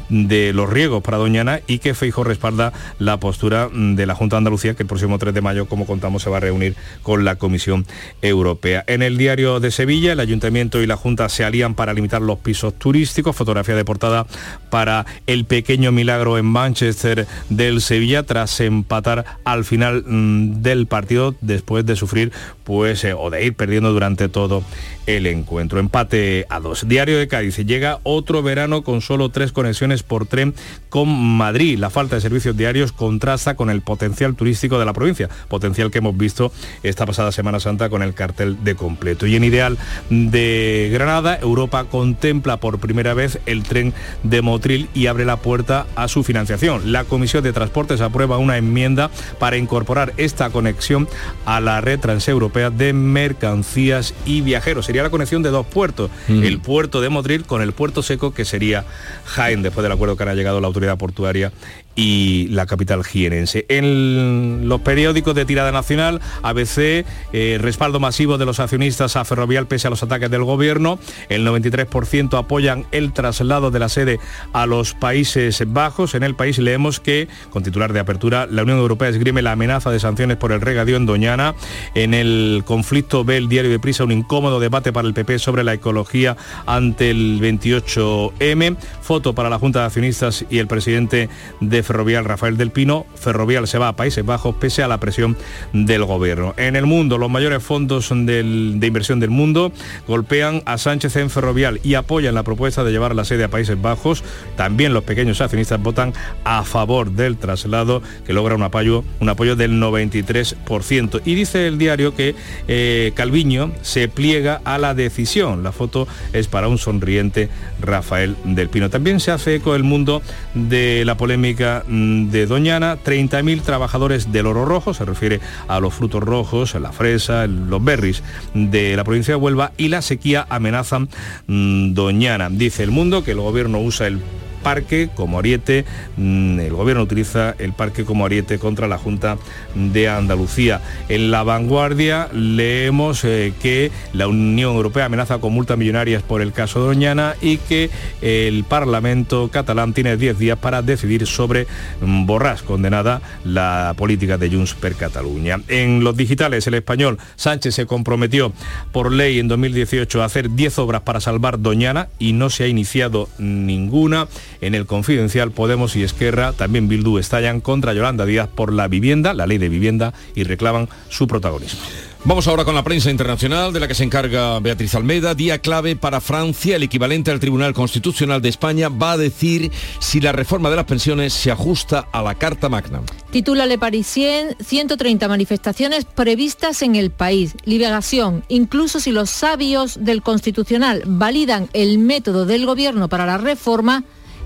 de los riegos para Doñana y que Feijo respalda la postura de la Junta de Andalucía que el próximo 3 de mayo, como contamos, se va a reunir con la Comisión Europea. En el diario de Sevilla, el Ayuntamiento y la Junta se alían para limitar los pisos turísticos. Fotografía de portada para el pequeño milagro en Manchester del Sevilla tras empatar al final mm, del partido después de sufrir pues o de ir perdiendo durante todo el encuentro. Empate a dos. Diario de Cádiz. Llega otro verano con solo tres conexiones por tren con Madrid. La falta de servicios diarios contrasta con el potencial turístico de la provincia, potencial que hemos visto esta pasada Semana Santa con el cartel de completo. Y en Ideal de Granada, Europa contempla por primera vez el tren de Motril y abre la puerta a su financiación. La Comisión de Transportes aprueba una enmienda para incorporar esta conexión a la red transeuropea de mercancías y viajeros. Sería la conexión de dos puertos, Mm. el puerto de Motril con el puerto seco que sería Jaén, después del acuerdo que ha llegado la autoridad portuaria y la capital jienense. En los periódicos de tirada nacional, ABC, eh, respaldo masivo de los accionistas a Ferrovial pese a los ataques del gobierno, el 93% apoyan el traslado de la sede a los Países Bajos. En el país leemos que, con titular de apertura, la Unión Europea esgrime la amenaza de sanciones por el regadío en Doñana. En el conflicto ve el diario de Prisa un incómodo debate para el PP sobre la ecología ante el 28M. Foto para la Junta de Accionistas y el presidente de Ferrovial, Rafael del Pino. Ferrovial se va a Países Bajos pese a la presión del gobierno. En el mundo, los mayores fondos del- de inversión del mundo golpean a Sánchez en Ferrovial y apoyan la propuesta de llevar la sede a Países Bajos. También los pequeños accionistas votan a favor del traslado que logra un apoyo, un apoyo del 93%. Y dice el diario que eh, Calviño se pliega a la decisión. La foto es para un sonriente Rafael del Pino. También se hace eco el mundo de la polémica mm, de Doñana. 30.000 trabajadores del oro rojo, se refiere a los frutos rojos, la fresa, los berries de la provincia de Huelva y la sequía amenazan mm, Doñana. Dice el mundo que el gobierno usa el parque como ariete, mm, el gobierno utiliza el parque como ariete contra la Junta de Andalucía. En la vanguardia leemos eh, que la Unión Europea amenaza con multas millonarias por el caso Doñana y que el Parlamento catalán tiene 10 días para decidir sobre mm, Borràs, condenada la política de Junts per Cataluña. En los digitales, el español Sánchez se comprometió por ley en 2018 a hacer 10 obras para salvar Doñana y no se ha iniciado ninguna. En el confidencial Podemos y Esquerra, también Bildu estallan contra Yolanda Díaz por la vivienda, la ley de vivienda, y reclaman su protagonismo. Vamos ahora con la prensa internacional de la que se encarga Beatriz Almeida. Día clave para Francia. El equivalente al Tribunal Constitucional de España va a decir si la reforma de las pensiones se ajusta a la Carta Magna. Titula Le Parisien, 130 manifestaciones previstas en el país. Liberación, incluso si los sabios del Constitucional validan el método del gobierno para la reforma,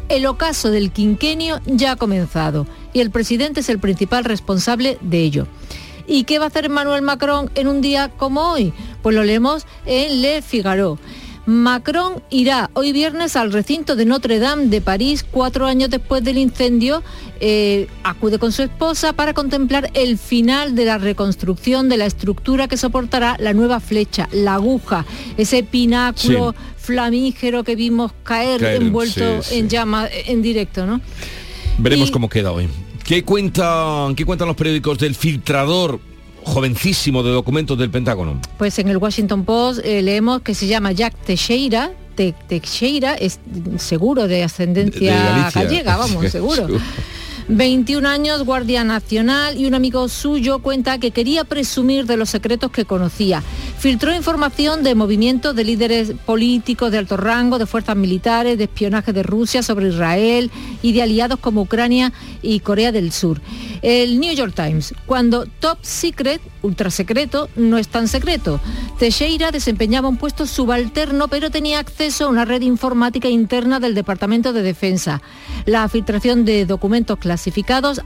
el ocaso del quinquenio ya ha comenzado y el presidente es el principal responsable de ello. ¿Y qué va a hacer Emmanuel Macron en un día como hoy? Pues lo leemos en Le Figaro. Macron irá hoy viernes al recinto de Notre Dame de París, cuatro años después del incendio. Eh, acude con su esposa para contemplar el final de la reconstrucción de la estructura que soportará la nueva flecha, la aguja, ese pináculo Sí. flamígero que vimos caer, Caer, envuelto sí, sí. en llamas en directo, ¿no? Veremos Y- cómo queda hoy. ¿Qué cuentan, ¿Qué cuentan los periódicos del filtrador jovencísimo de documentos del Pentágono? Pues en el Washington Post eh, leemos que se llama Jack Teixeira. Te- Teixeira es seguro de ascendencia De gallega, vamos, seguro. 21 años, guardia nacional y un amigo suyo cuenta que quería presumir de los secretos que conocía. Filtró información de movimientos de líderes políticos de alto rango, de fuerzas militares, de espionaje de Rusia sobre Israel y de aliados como Ucrania y Corea del Sur. El New York Times, cuando top secret, ultra secreto, no es tan secreto. Teixeira desempeñaba un puesto subalterno, pero tenía acceso a una red informática interna del Departamento de Defensa. La filtración de documentos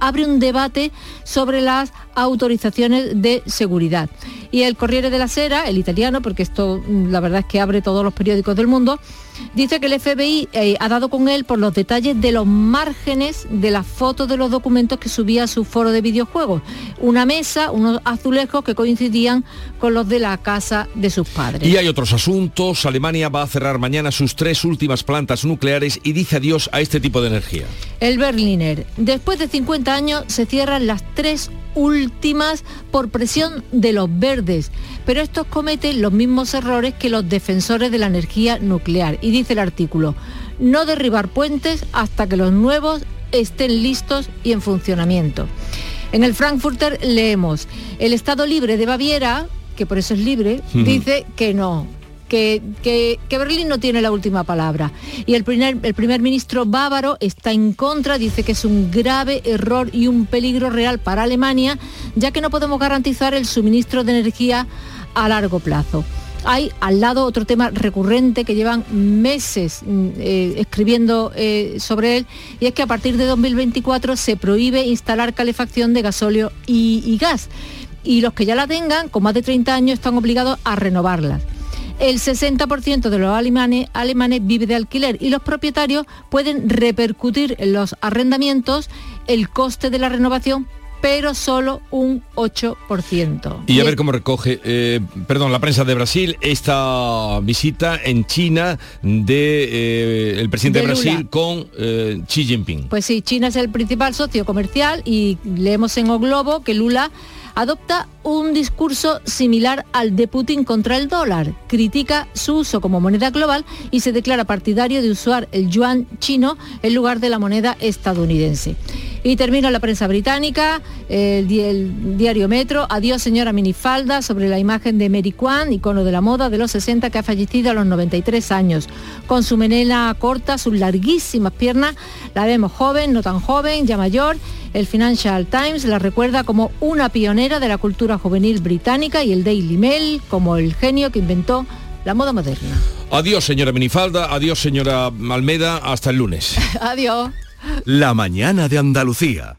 abre un debate sobre las autorizaciones de seguridad. Y el Corriere de la Sera, el italiano, porque esto mm, la verdad es que abre todos los periódicos del mundo, dice que el FBI eh, ha dado con él por los detalles de los márgenes de las fotos de los documentos que subía a su foro de videojuegos. Una mesa, unos azulejos que coincidían con los de la casa de sus padres. Y hay otros asuntos. Alemania va a cerrar mañana sus tres últimas plantas nucleares y dice adiós a este tipo de energía. El Berliner. Después de 50 años se cierran las tres últimas por presión de los verdes, pero estos cometen los mismos errores que los defensores de la energía nuclear. Y dice el artículo, no derribar puentes hasta que los nuevos estén listos y en funcionamiento. En el Frankfurter leemos, el Estado Libre de Baviera, que por eso es libre, dice que no, que, que- que Berlín no tiene la última palabra. Y el primer, el primer ministro bávaro está en contra, dice que es un grave error y un peligro real para Alemania, ya que no podemos garantizar el suministro de energía a largo plazo. Hay al lado otro tema recurrente que llevan meses mm, eh, escribiendo eh, sobre él y es que a partir de 2024 se prohíbe instalar calefacción de gasóleo y, y gas y los que ya la tengan con más de 30 años están obligados a renovarlas. El 60% de los alemanes, alemanes vive de alquiler y los propietarios pueden repercutir en los arrendamientos el coste de la renovación, pero solo un 8%. Y a ver cómo recoge, eh, perdón, la prensa de Brasil esta visita en China de eh, el presidente de, De Lula. Brasil con eh, Xi Jinping. Pues sí, China es el principal socio comercial y leemos en O Globo que Lula adopta un discurso similar al de Putin contra el dólar. Critica su uso como moneda global y se declara partidario de usar el yuan chino en lugar de la moneda estadounidense. Y termina la prensa británica, el, di- el diario Metro, adiós señora minifalda, sobre la imagen de Mary Kwan, icono de la moda de los 60 que ha fallecido a los 93 años. Con su menela corta, sus larguísimas piernas, la vemos joven, no tan joven, ya mayor. El Financial Times la recuerda como una pionera de la cultura juvenil británica y el Daily Mail como el genio que inventó la moda moderna. Adiós, señora Minifalda, adiós, señora Almeda, hasta el lunes. Adiós. La mañana de Andalucía.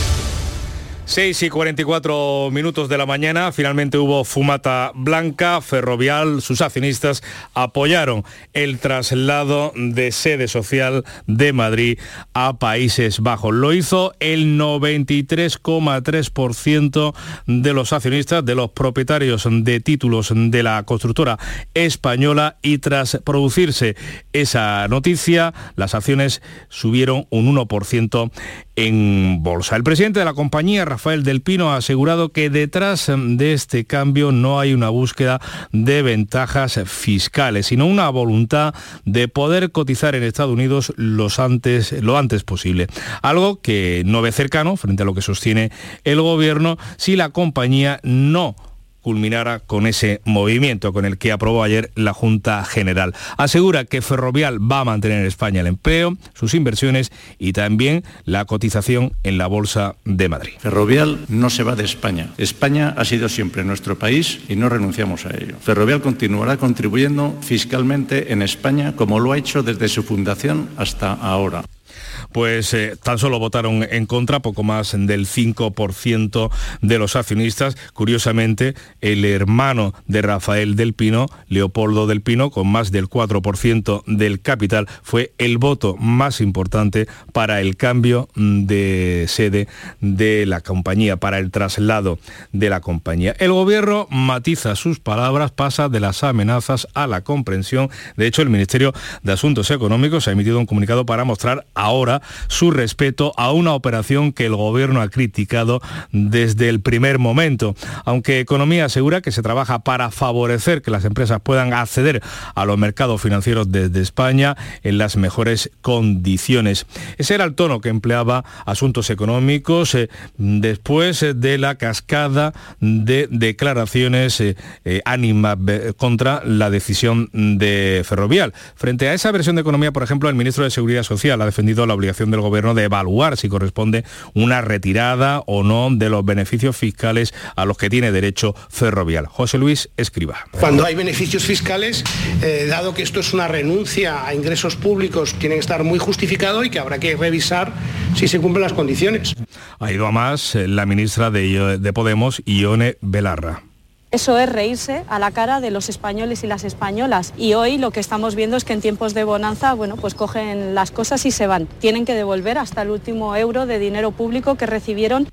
6 y 44 minutos de la mañana, finalmente hubo fumata blanca, Ferrovial, sus accionistas apoyaron el traslado de sede social de Madrid a Países Bajos. Lo hizo el 93,3% de los accionistas, de los propietarios de títulos de la constructora española y tras producirse esa noticia, las acciones subieron un 1% en bolsa. El presidente de la compañía, Rafael Del Pino, ha asegurado que detrás de este cambio no hay una búsqueda de ventajas fiscales, sino una voluntad de poder cotizar en Estados Unidos los antes, lo antes posible. Algo que no ve cercano frente a lo que sostiene el gobierno si la compañía no culminara con ese movimiento con el que aprobó ayer la Junta General. Asegura que Ferrovial va a mantener en España el empleo, sus inversiones y también la cotización en la Bolsa de Madrid. Ferrovial no se va de España. España ha sido siempre nuestro país y no renunciamos a ello. Ferrovial continuará contribuyendo fiscalmente en España como lo ha hecho desde su fundación hasta ahora pues eh, tan solo votaron en contra, poco más del 5% de los accionistas. Curiosamente, el hermano de Rafael del Pino, Leopoldo del Pino, con más del 4% del capital, fue el voto más importante para el cambio de sede de la compañía, para el traslado de la compañía. El gobierno matiza sus palabras, pasa de las amenazas a la comprensión. De hecho, el Ministerio de Asuntos Económicos ha emitido un comunicado para mostrar ahora su respeto a una operación que el gobierno ha criticado desde el primer momento. Aunque Economía asegura que se trabaja para favorecer que las empresas puedan acceder a los mercados financieros desde España en las mejores condiciones. Ese era el tono que empleaba Asuntos Económicos eh, después de la cascada de declaraciones eh, eh, ánimas contra la decisión de Ferrovial. Frente a esa versión de economía, por ejemplo, el ministro de Seguridad Social ha defendido la obligación del gobierno de evaluar si corresponde una retirada o no de los beneficios fiscales a los que tiene derecho Ferrovial. José Luis Escriba. Cuando hay beneficios fiscales, eh, dado que esto es una renuncia a ingresos públicos, tiene que estar muy justificado y que habrá que revisar si se cumplen las condiciones. Ha ido a más eh, la ministra de, de Podemos, Ione Belarra. Eso es reírse a la cara de los españoles y las españolas. Y hoy lo que estamos viendo es que en tiempos de bonanza, bueno, pues cogen las cosas y se van. Tienen que devolver hasta el último euro de dinero público que recibieron.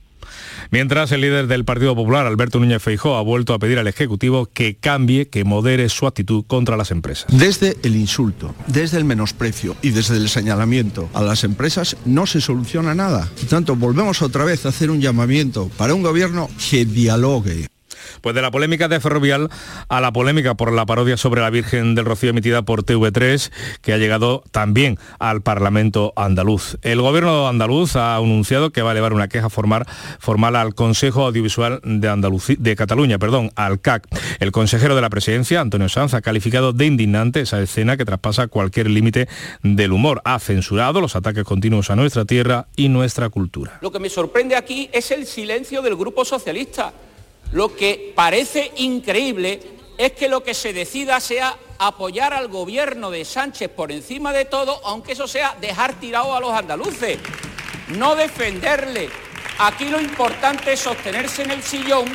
Mientras el líder del Partido Popular, Alberto Núñez Feijó, ha vuelto a pedir al Ejecutivo que cambie, que modere su actitud contra las empresas. Desde el insulto, desde el menosprecio y desde el señalamiento a las empresas no se soluciona nada. Por tanto, volvemos otra vez a hacer un llamamiento para un gobierno que dialogue pues de la polémica de Ferrovial a la polémica por la parodia sobre la Virgen del Rocío emitida por TV3, que ha llegado también al Parlamento andaluz. El gobierno andaluz ha anunciado que va a elevar una queja formal, al Consejo Audiovisual de, de Cataluña, perdón, al CAC. El consejero de la presidencia, Antonio Sanz, ha calificado de indignante esa escena que traspasa cualquier límite del humor. Ha censurado los ataques continuos a nuestra tierra y nuestra cultura. Lo que me sorprende aquí es el silencio del Grupo Socialista lo que parece increíble es que lo que se decida sea apoyar al gobierno de Sánchez por encima de todo, aunque eso sea dejar tirado a los andaluces, no defenderle. Aquí lo importante es sostenerse en el sillón,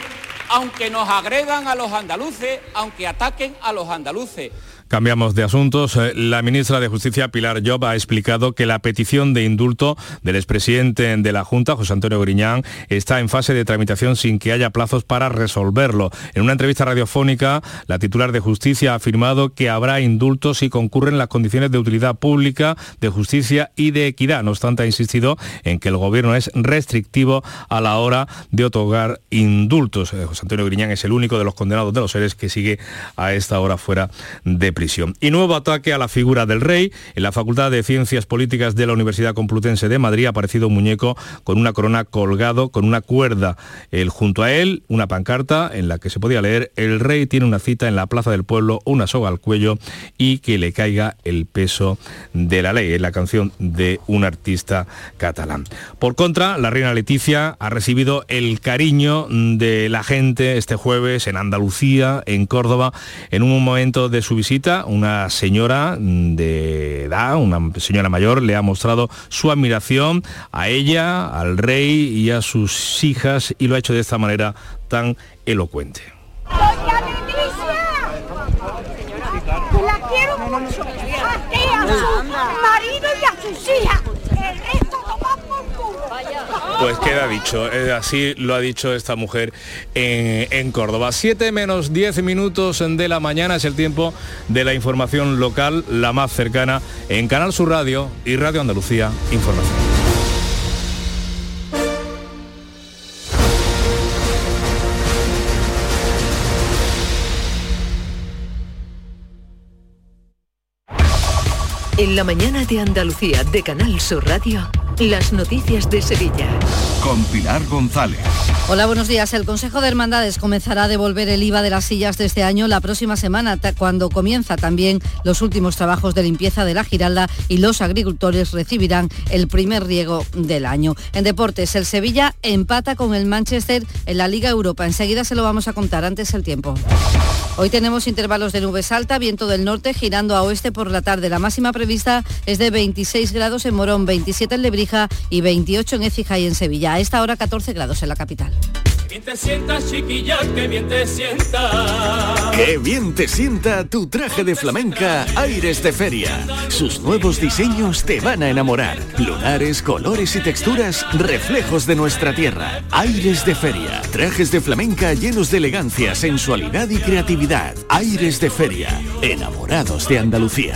aunque nos agredan a los andaluces, aunque ataquen a los andaluces. Cambiamos de asuntos. Eh, la ministra de Justicia, Pilar Job, ha explicado que la petición de indulto del expresidente de la Junta, José Antonio Griñán, está en fase de tramitación sin que haya plazos para resolverlo. En una entrevista radiofónica, la titular de Justicia ha afirmado que habrá indultos si concurren las condiciones de utilidad pública, de justicia y de equidad. No obstante, ha insistido en que el Gobierno es restrictivo a la hora de otorgar indultos. Eh, José Antonio Griñán es el único de los condenados de los seres que sigue a esta hora fuera de prisión. Y nuevo ataque a la figura del rey. En la Facultad de Ciencias Políticas de la Universidad Complutense de Madrid ha aparecido un muñeco con una corona colgado, con una cuerda. El, junto a él, una pancarta en la que se podía leer, el rey tiene una cita en la Plaza del Pueblo, una soga al cuello y que le caiga el peso de la ley. Es la canción de un artista catalán. Por contra, la reina Leticia ha recibido el cariño de la gente este jueves en Andalucía, en Córdoba, en un momento de su visita, una señora de edad, una señora mayor, le ha mostrado su admiración a ella, al rey y a sus hijas y lo ha hecho de esta manera tan elocuente. La quiero. A ti, a su marido y a sus hijas. El resto toma por culo. Pues queda dicho, eh, así lo ha dicho esta mujer en, en Córdoba. 7 menos 10 minutos de la mañana es el tiempo de la información local, la más cercana, en Canal Sur Radio y Radio Andalucía Información. En la mañana de Andalucía de Canal Sur Radio, las noticias de Sevilla. Con Pilar González. Hola, buenos días. El Consejo de Hermandades comenzará a devolver el IVA de las sillas de este año la próxima semana, cuando comienza también los últimos trabajos de limpieza de la Giralda y los agricultores recibirán el primer riego del año. En deportes, el Sevilla empata con el Manchester en la Liga Europa. Enseguida se lo vamos a contar antes el tiempo. Hoy tenemos intervalos de nubes alta, viento del norte girando a oeste por la tarde. La máxima prevista es de 26 grados en Morón, 27 en Lebrija y 28 en Écija y en Sevilla. A esta hora 14 grados en la capital. bien te sientas, chiquilla, que bien te sienta. Qué bien te sienta tu traje de flamenca Aires de Feria. Sus nuevos diseños te van a enamorar. Lunares, colores y texturas, reflejos de nuestra tierra. Aires de Feria. Trajes de flamenca llenos de elegancia, sensualidad y creatividad. Aires de Feria. Enamorados de Andalucía.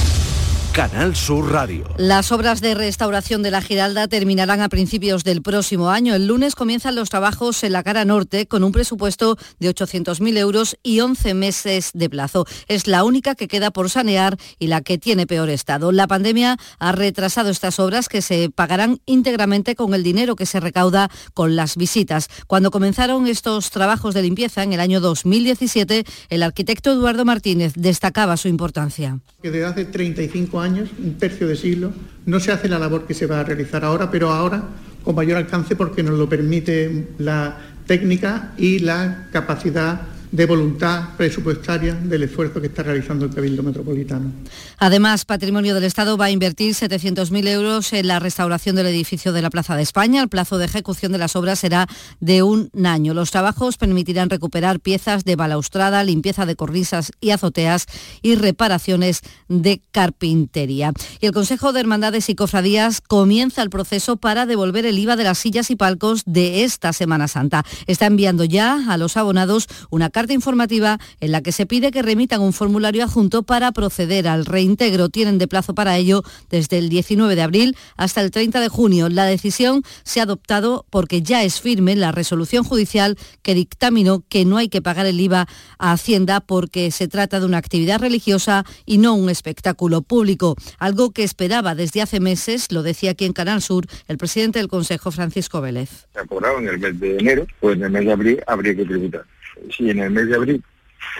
Canal Sur Radio. Las obras de restauración de la Giralda terminarán a principios del próximo año. El lunes comienzan los trabajos en la cara norte con un presupuesto de 800.000 euros y 11 meses de plazo. Es la única que queda por sanear y la que tiene peor estado. La pandemia ha retrasado estas obras que se pagarán íntegramente con el dinero que se recauda con las visitas. Cuando comenzaron estos trabajos de limpieza en el año 2017, el arquitecto Eduardo Martínez destacaba su importancia. que desde hace 35 años, un tercio de siglo, no se hace la labor que se va a realizar ahora, pero ahora con mayor alcance porque nos lo permite la técnica y la capacidad de voluntad presupuestaria del esfuerzo que está realizando el Cabildo Metropolitano. Además, Patrimonio del Estado va a invertir 700.000 euros en la restauración del edificio de la Plaza de España. El plazo de ejecución de las obras será de un año. Los trabajos permitirán recuperar piezas de balaustrada, limpieza de cornisas y azoteas y reparaciones de carpintería. Y el Consejo de Hermandades y Cofradías comienza el proceso para devolver el IVA de las sillas y palcos de esta Semana Santa. Está enviando ya a los abonados una carta informativa en la que se pide que remitan un formulario adjunto para proceder al reintegro. Tienen de plazo para ello desde el 19 de abril hasta el 30 de junio. La decisión se ha adoptado porque ya es firme la resolución judicial que dictaminó que no hay que pagar el IVA a Hacienda porque se trata de una actividad religiosa y no un espectáculo público. Algo que esperaba desde hace meses, lo decía aquí en Canal Sur el presidente del Consejo, Francisco Vélez. se ha en el mes de enero, pues en el mes de abril habría que tributar. Si en el mes de abril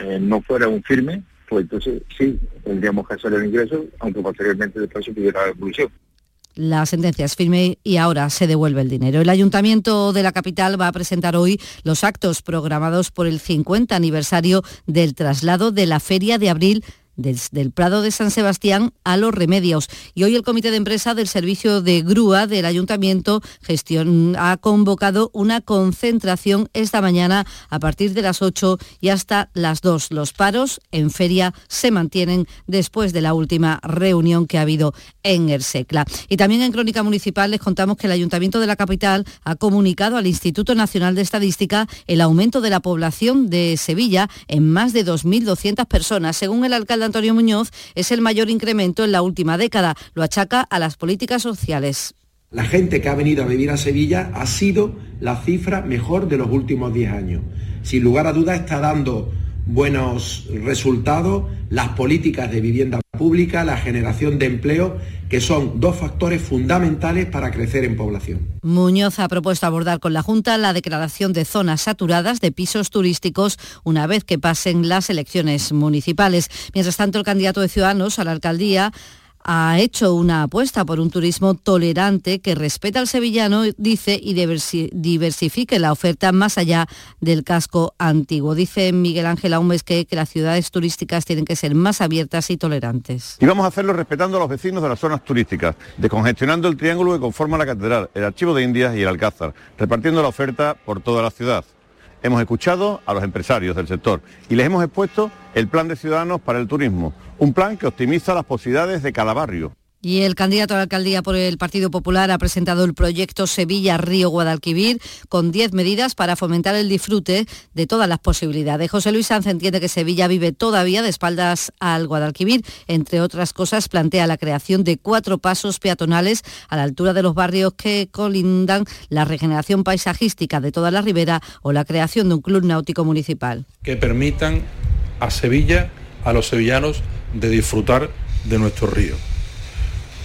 eh, no fuera un firme, pues entonces sí, tendríamos que hacer el ingreso, aunque posteriormente después se pidiera la devolución. La sentencia es firme y ahora se devuelve el dinero. El Ayuntamiento de la capital va a presentar hoy los actos programados por el 50 aniversario del traslado de la Feria de Abril desde el Prado de San Sebastián a Los Remedios. Y hoy el Comité de Empresa del Servicio de Grúa del Ayuntamiento gestión, ha convocado una concentración esta mañana a partir de las 8 y hasta las 2. Los paros en feria se mantienen después de la última reunión que ha habido en el SECLA. Y también en Crónica Municipal les contamos que el Ayuntamiento de la capital ha comunicado al Instituto Nacional de Estadística el aumento de la población de Sevilla en más de 2.200 personas. Según el alcalde Antonio Muñoz, es el mayor incremento en la última década. Lo achaca a las políticas sociales. La gente que ha venido a vivir a Sevilla ha sido la cifra mejor de los últimos 10 años. Sin lugar a dudas está dando buenos resultados las políticas de vivienda pública, la generación de empleo, que son dos factores fundamentales para crecer en población. Muñoz ha propuesto abordar con la Junta la declaración de zonas saturadas de pisos turísticos una vez que pasen las elecciones municipales. Mientras tanto, el candidato de Ciudadanos a la alcaldía ha hecho una apuesta por un turismo tolerante que respeta al sevillano, dice, y diversifique la oferta más allá del casco antiguo. Dice Miguel Ángel Aumes que, que las ciudades turísticas tienen que ser más abiertas y tolerantes. Y vamos a hacerlo respetando a los vecinos de las zonas turísticas, descongestionando el triángulo que conforma la catedral, el archivo de Indias y el Alcázar, repartiendo la oferta por toda la ciudad. Hemos escuchado a los empresarios del sector y les hemos expuesto el plan de Ciudadanos para el turismo, un plan que optimiza las posibilidades de cada barrio. Y el candidato a la alcaldía por el Partido Popular ha presentado el proyecto Sevilla-Río Guadalquivir con 10 medidas para fomentar el disfrute de todas las posibilidades. José Luis Sanz entiende que Sevilla vive todavía de espaldas al Guadalquivir. Entre otras cosas, plantea la creación de cuatro pasos peatonales a la altura de los barrios que colindan, la regeneración paisajística de toda la ribera o la creación de un club náutico municipal. Que permitan a Sevilla, a los sevillanos, de disfrutar de nuestro río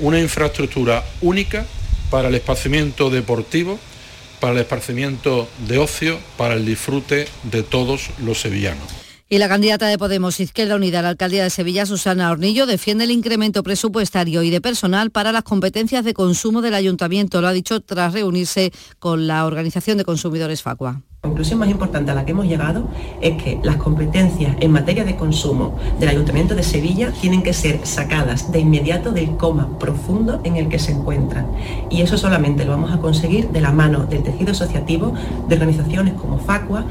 una infraestructura única para el esparcimiento deportivo, para el esparcimiento de ocio, para el disfrute de todos los sevillanos. Y la candidata de Podemos Izquierda Unida a la alcaldía de Sevilla, Susana Hornillo, defiende el incremento presupuestario y de personal para las competencias de consumo del ayuntamiento. Lo ha dicho tras reunirse con la Organización de Consumidores Facua. La conclusión más importante a la que hemos llegado es que las competencias en materia de consumo del Ayuntamiento de Sevilla tienen que ser sacadas de inmediato del coma profundo en el que se encuentran. Y eso solamente lo vamos a conseguir de la mano del tejido asociativo, de organizaciones como Facua,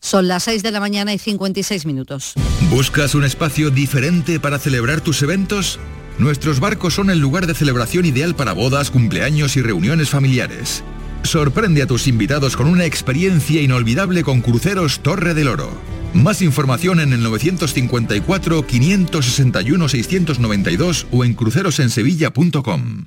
son las 6 de la mañana y 56 minutos. ¿Buscas un espacio diferente para celebrar tus eventos? Nuestros barcos son el lugar de celebración ideal para bodas, cumpleaños y reuniones familiares. Sorprende a tus invitados con una experiencia inolvidable con Cruceros Torre del Oro. Más información en el 954 561 692 o en crucerosensevilla.com.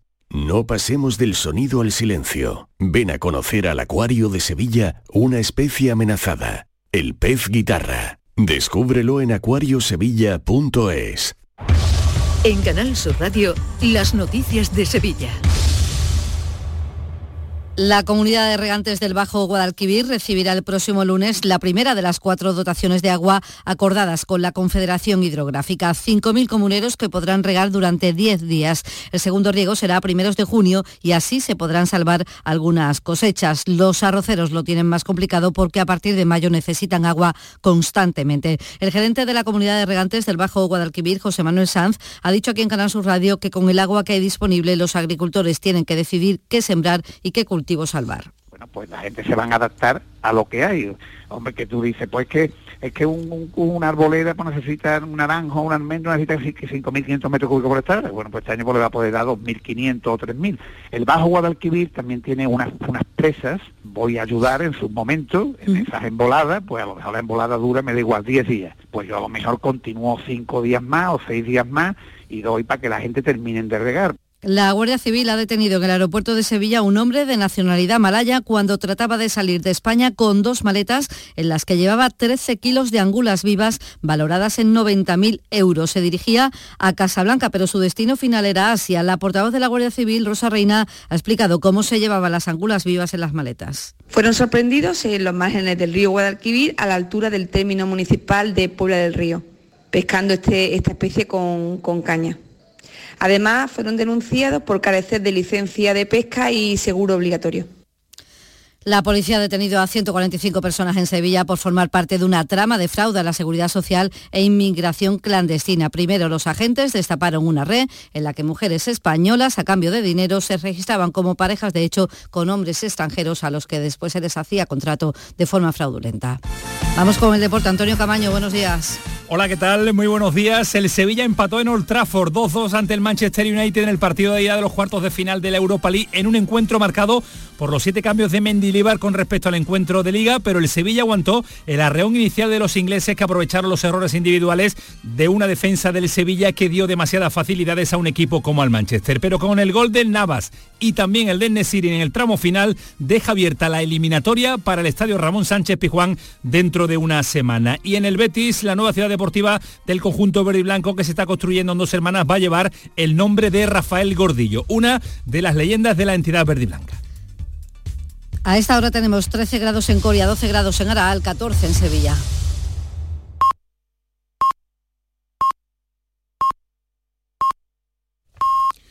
No pasemos del sonido al silencio. Ven a conocer al Acuario de Sevilla, una especie amenazada, el pez guitarra. Descúbrelo en acuariosevilla.es. En Canal Sur Radio, las noticias de Sevilla. La comunidad de regantes del Bajo Guadalquivir recibirá el próximo lunes la primera de las cuatro dotaciones de agua acordadas con la Confederación Hidrográfica. 5.000 comuneros que podrán regar durante 10 días. El segundo riego será a primeros de junio y así se podrán salvar algunas cosechas. Los arroceros lo tienen más complicado porque a partir de mayo necesitan agua constantemente. El gerente de la comunidad de regantes del Bajo Guadalquivir, José Manuel Sanz, ha dicho aquí en Canal Sur Radio que con el agua que hay disponible los agricultores tienen que decidir qué sembrar y qué cultivar salvar? Bueno, pues la gente se van a adaptar a lo que hay. Hombre, que tú dices, pues que es que un, una arboleda pues necesita un naranjo, un almendro necesita 5.500 metros cúbicos por hectárea. Bueno, pues este año pues le va a poder dar 2.500 o 3.000. El Bajo Guadalquivir también tiene unas, unas presas. Voy a ayudar en su momento, en esas emboladas, pues a lo mejor la embolada dura, me da igual 10 días. Pues yo a lo mejor continúo 5 días más o 6 días más y doy para que la gente termine de regar. La Guardia Civil ha detenido en el aeropuerto de Sevilla a un hombre de nacionalidad malaya cuando trataba de salir de España con dos maletas en las que llevaba 13 kilos de angulas vivas valoradas en 90.000 euros. Se dirigía a Casablanca, pero su destino final era Asia. La portavoz de la Guardia Civil, Rosa Reina, ha explicado cómo se llevaban las angulas vivas en las maletas. Fueron sorprendidos en los márgenes del río Guadalquivir a la altura del término municipal de Puebla del Río, pescando este, esta especie con, con caña. Además, fueron denunciados por carecer de licencia de pesca y seguro obligatorio. La policía ha detenido a 145 personas en Sevilla por formar parte de una trama de fraude a la seguridad social e inmigración clandestina. Primero, los agentes destaparon una red en la que mujeres españolas, a cambio de dinero, se registraban como parejas de hecho con hombres extranjeros a los que después se les hacía contrato de forma fraudulenta. Vamos con el deporte. Antonio Camaño, buenos días. Hola, ¿qué tal? Muy buenos días. El Sevilla empató en Old Trafford 2-2 ante el Manchester United en el partido de ida de los cuartos de final de la Europa League en un encuentro marcado por los siete cambios de Mendilibar con respecto al encuentro de liga, pero el Sevilla aguantó el arreón inicial de los ingleses que aprovecharon los errores individuales de una defensa del Sevilla que dio demasiadas facilidades a un equipo como al Manchester. Pero con el gol del Navas y también el de Nesiri en el tramo final, deja abierta la eliminatoria para el Estadio Ramón Sánchez Pijuán dentro de una semana. Y en el Betis, la nueva ciudad de deportiva del conjunto verde y blanco que se está construyendo en dos hermanas va a llevar el nombre de Rafael Gordillo, una de las leyendas de la entidad verde y blanca. A esta hora tenemos 13 grados en Coria, 12 grados en Araal, 14 en Sevilla.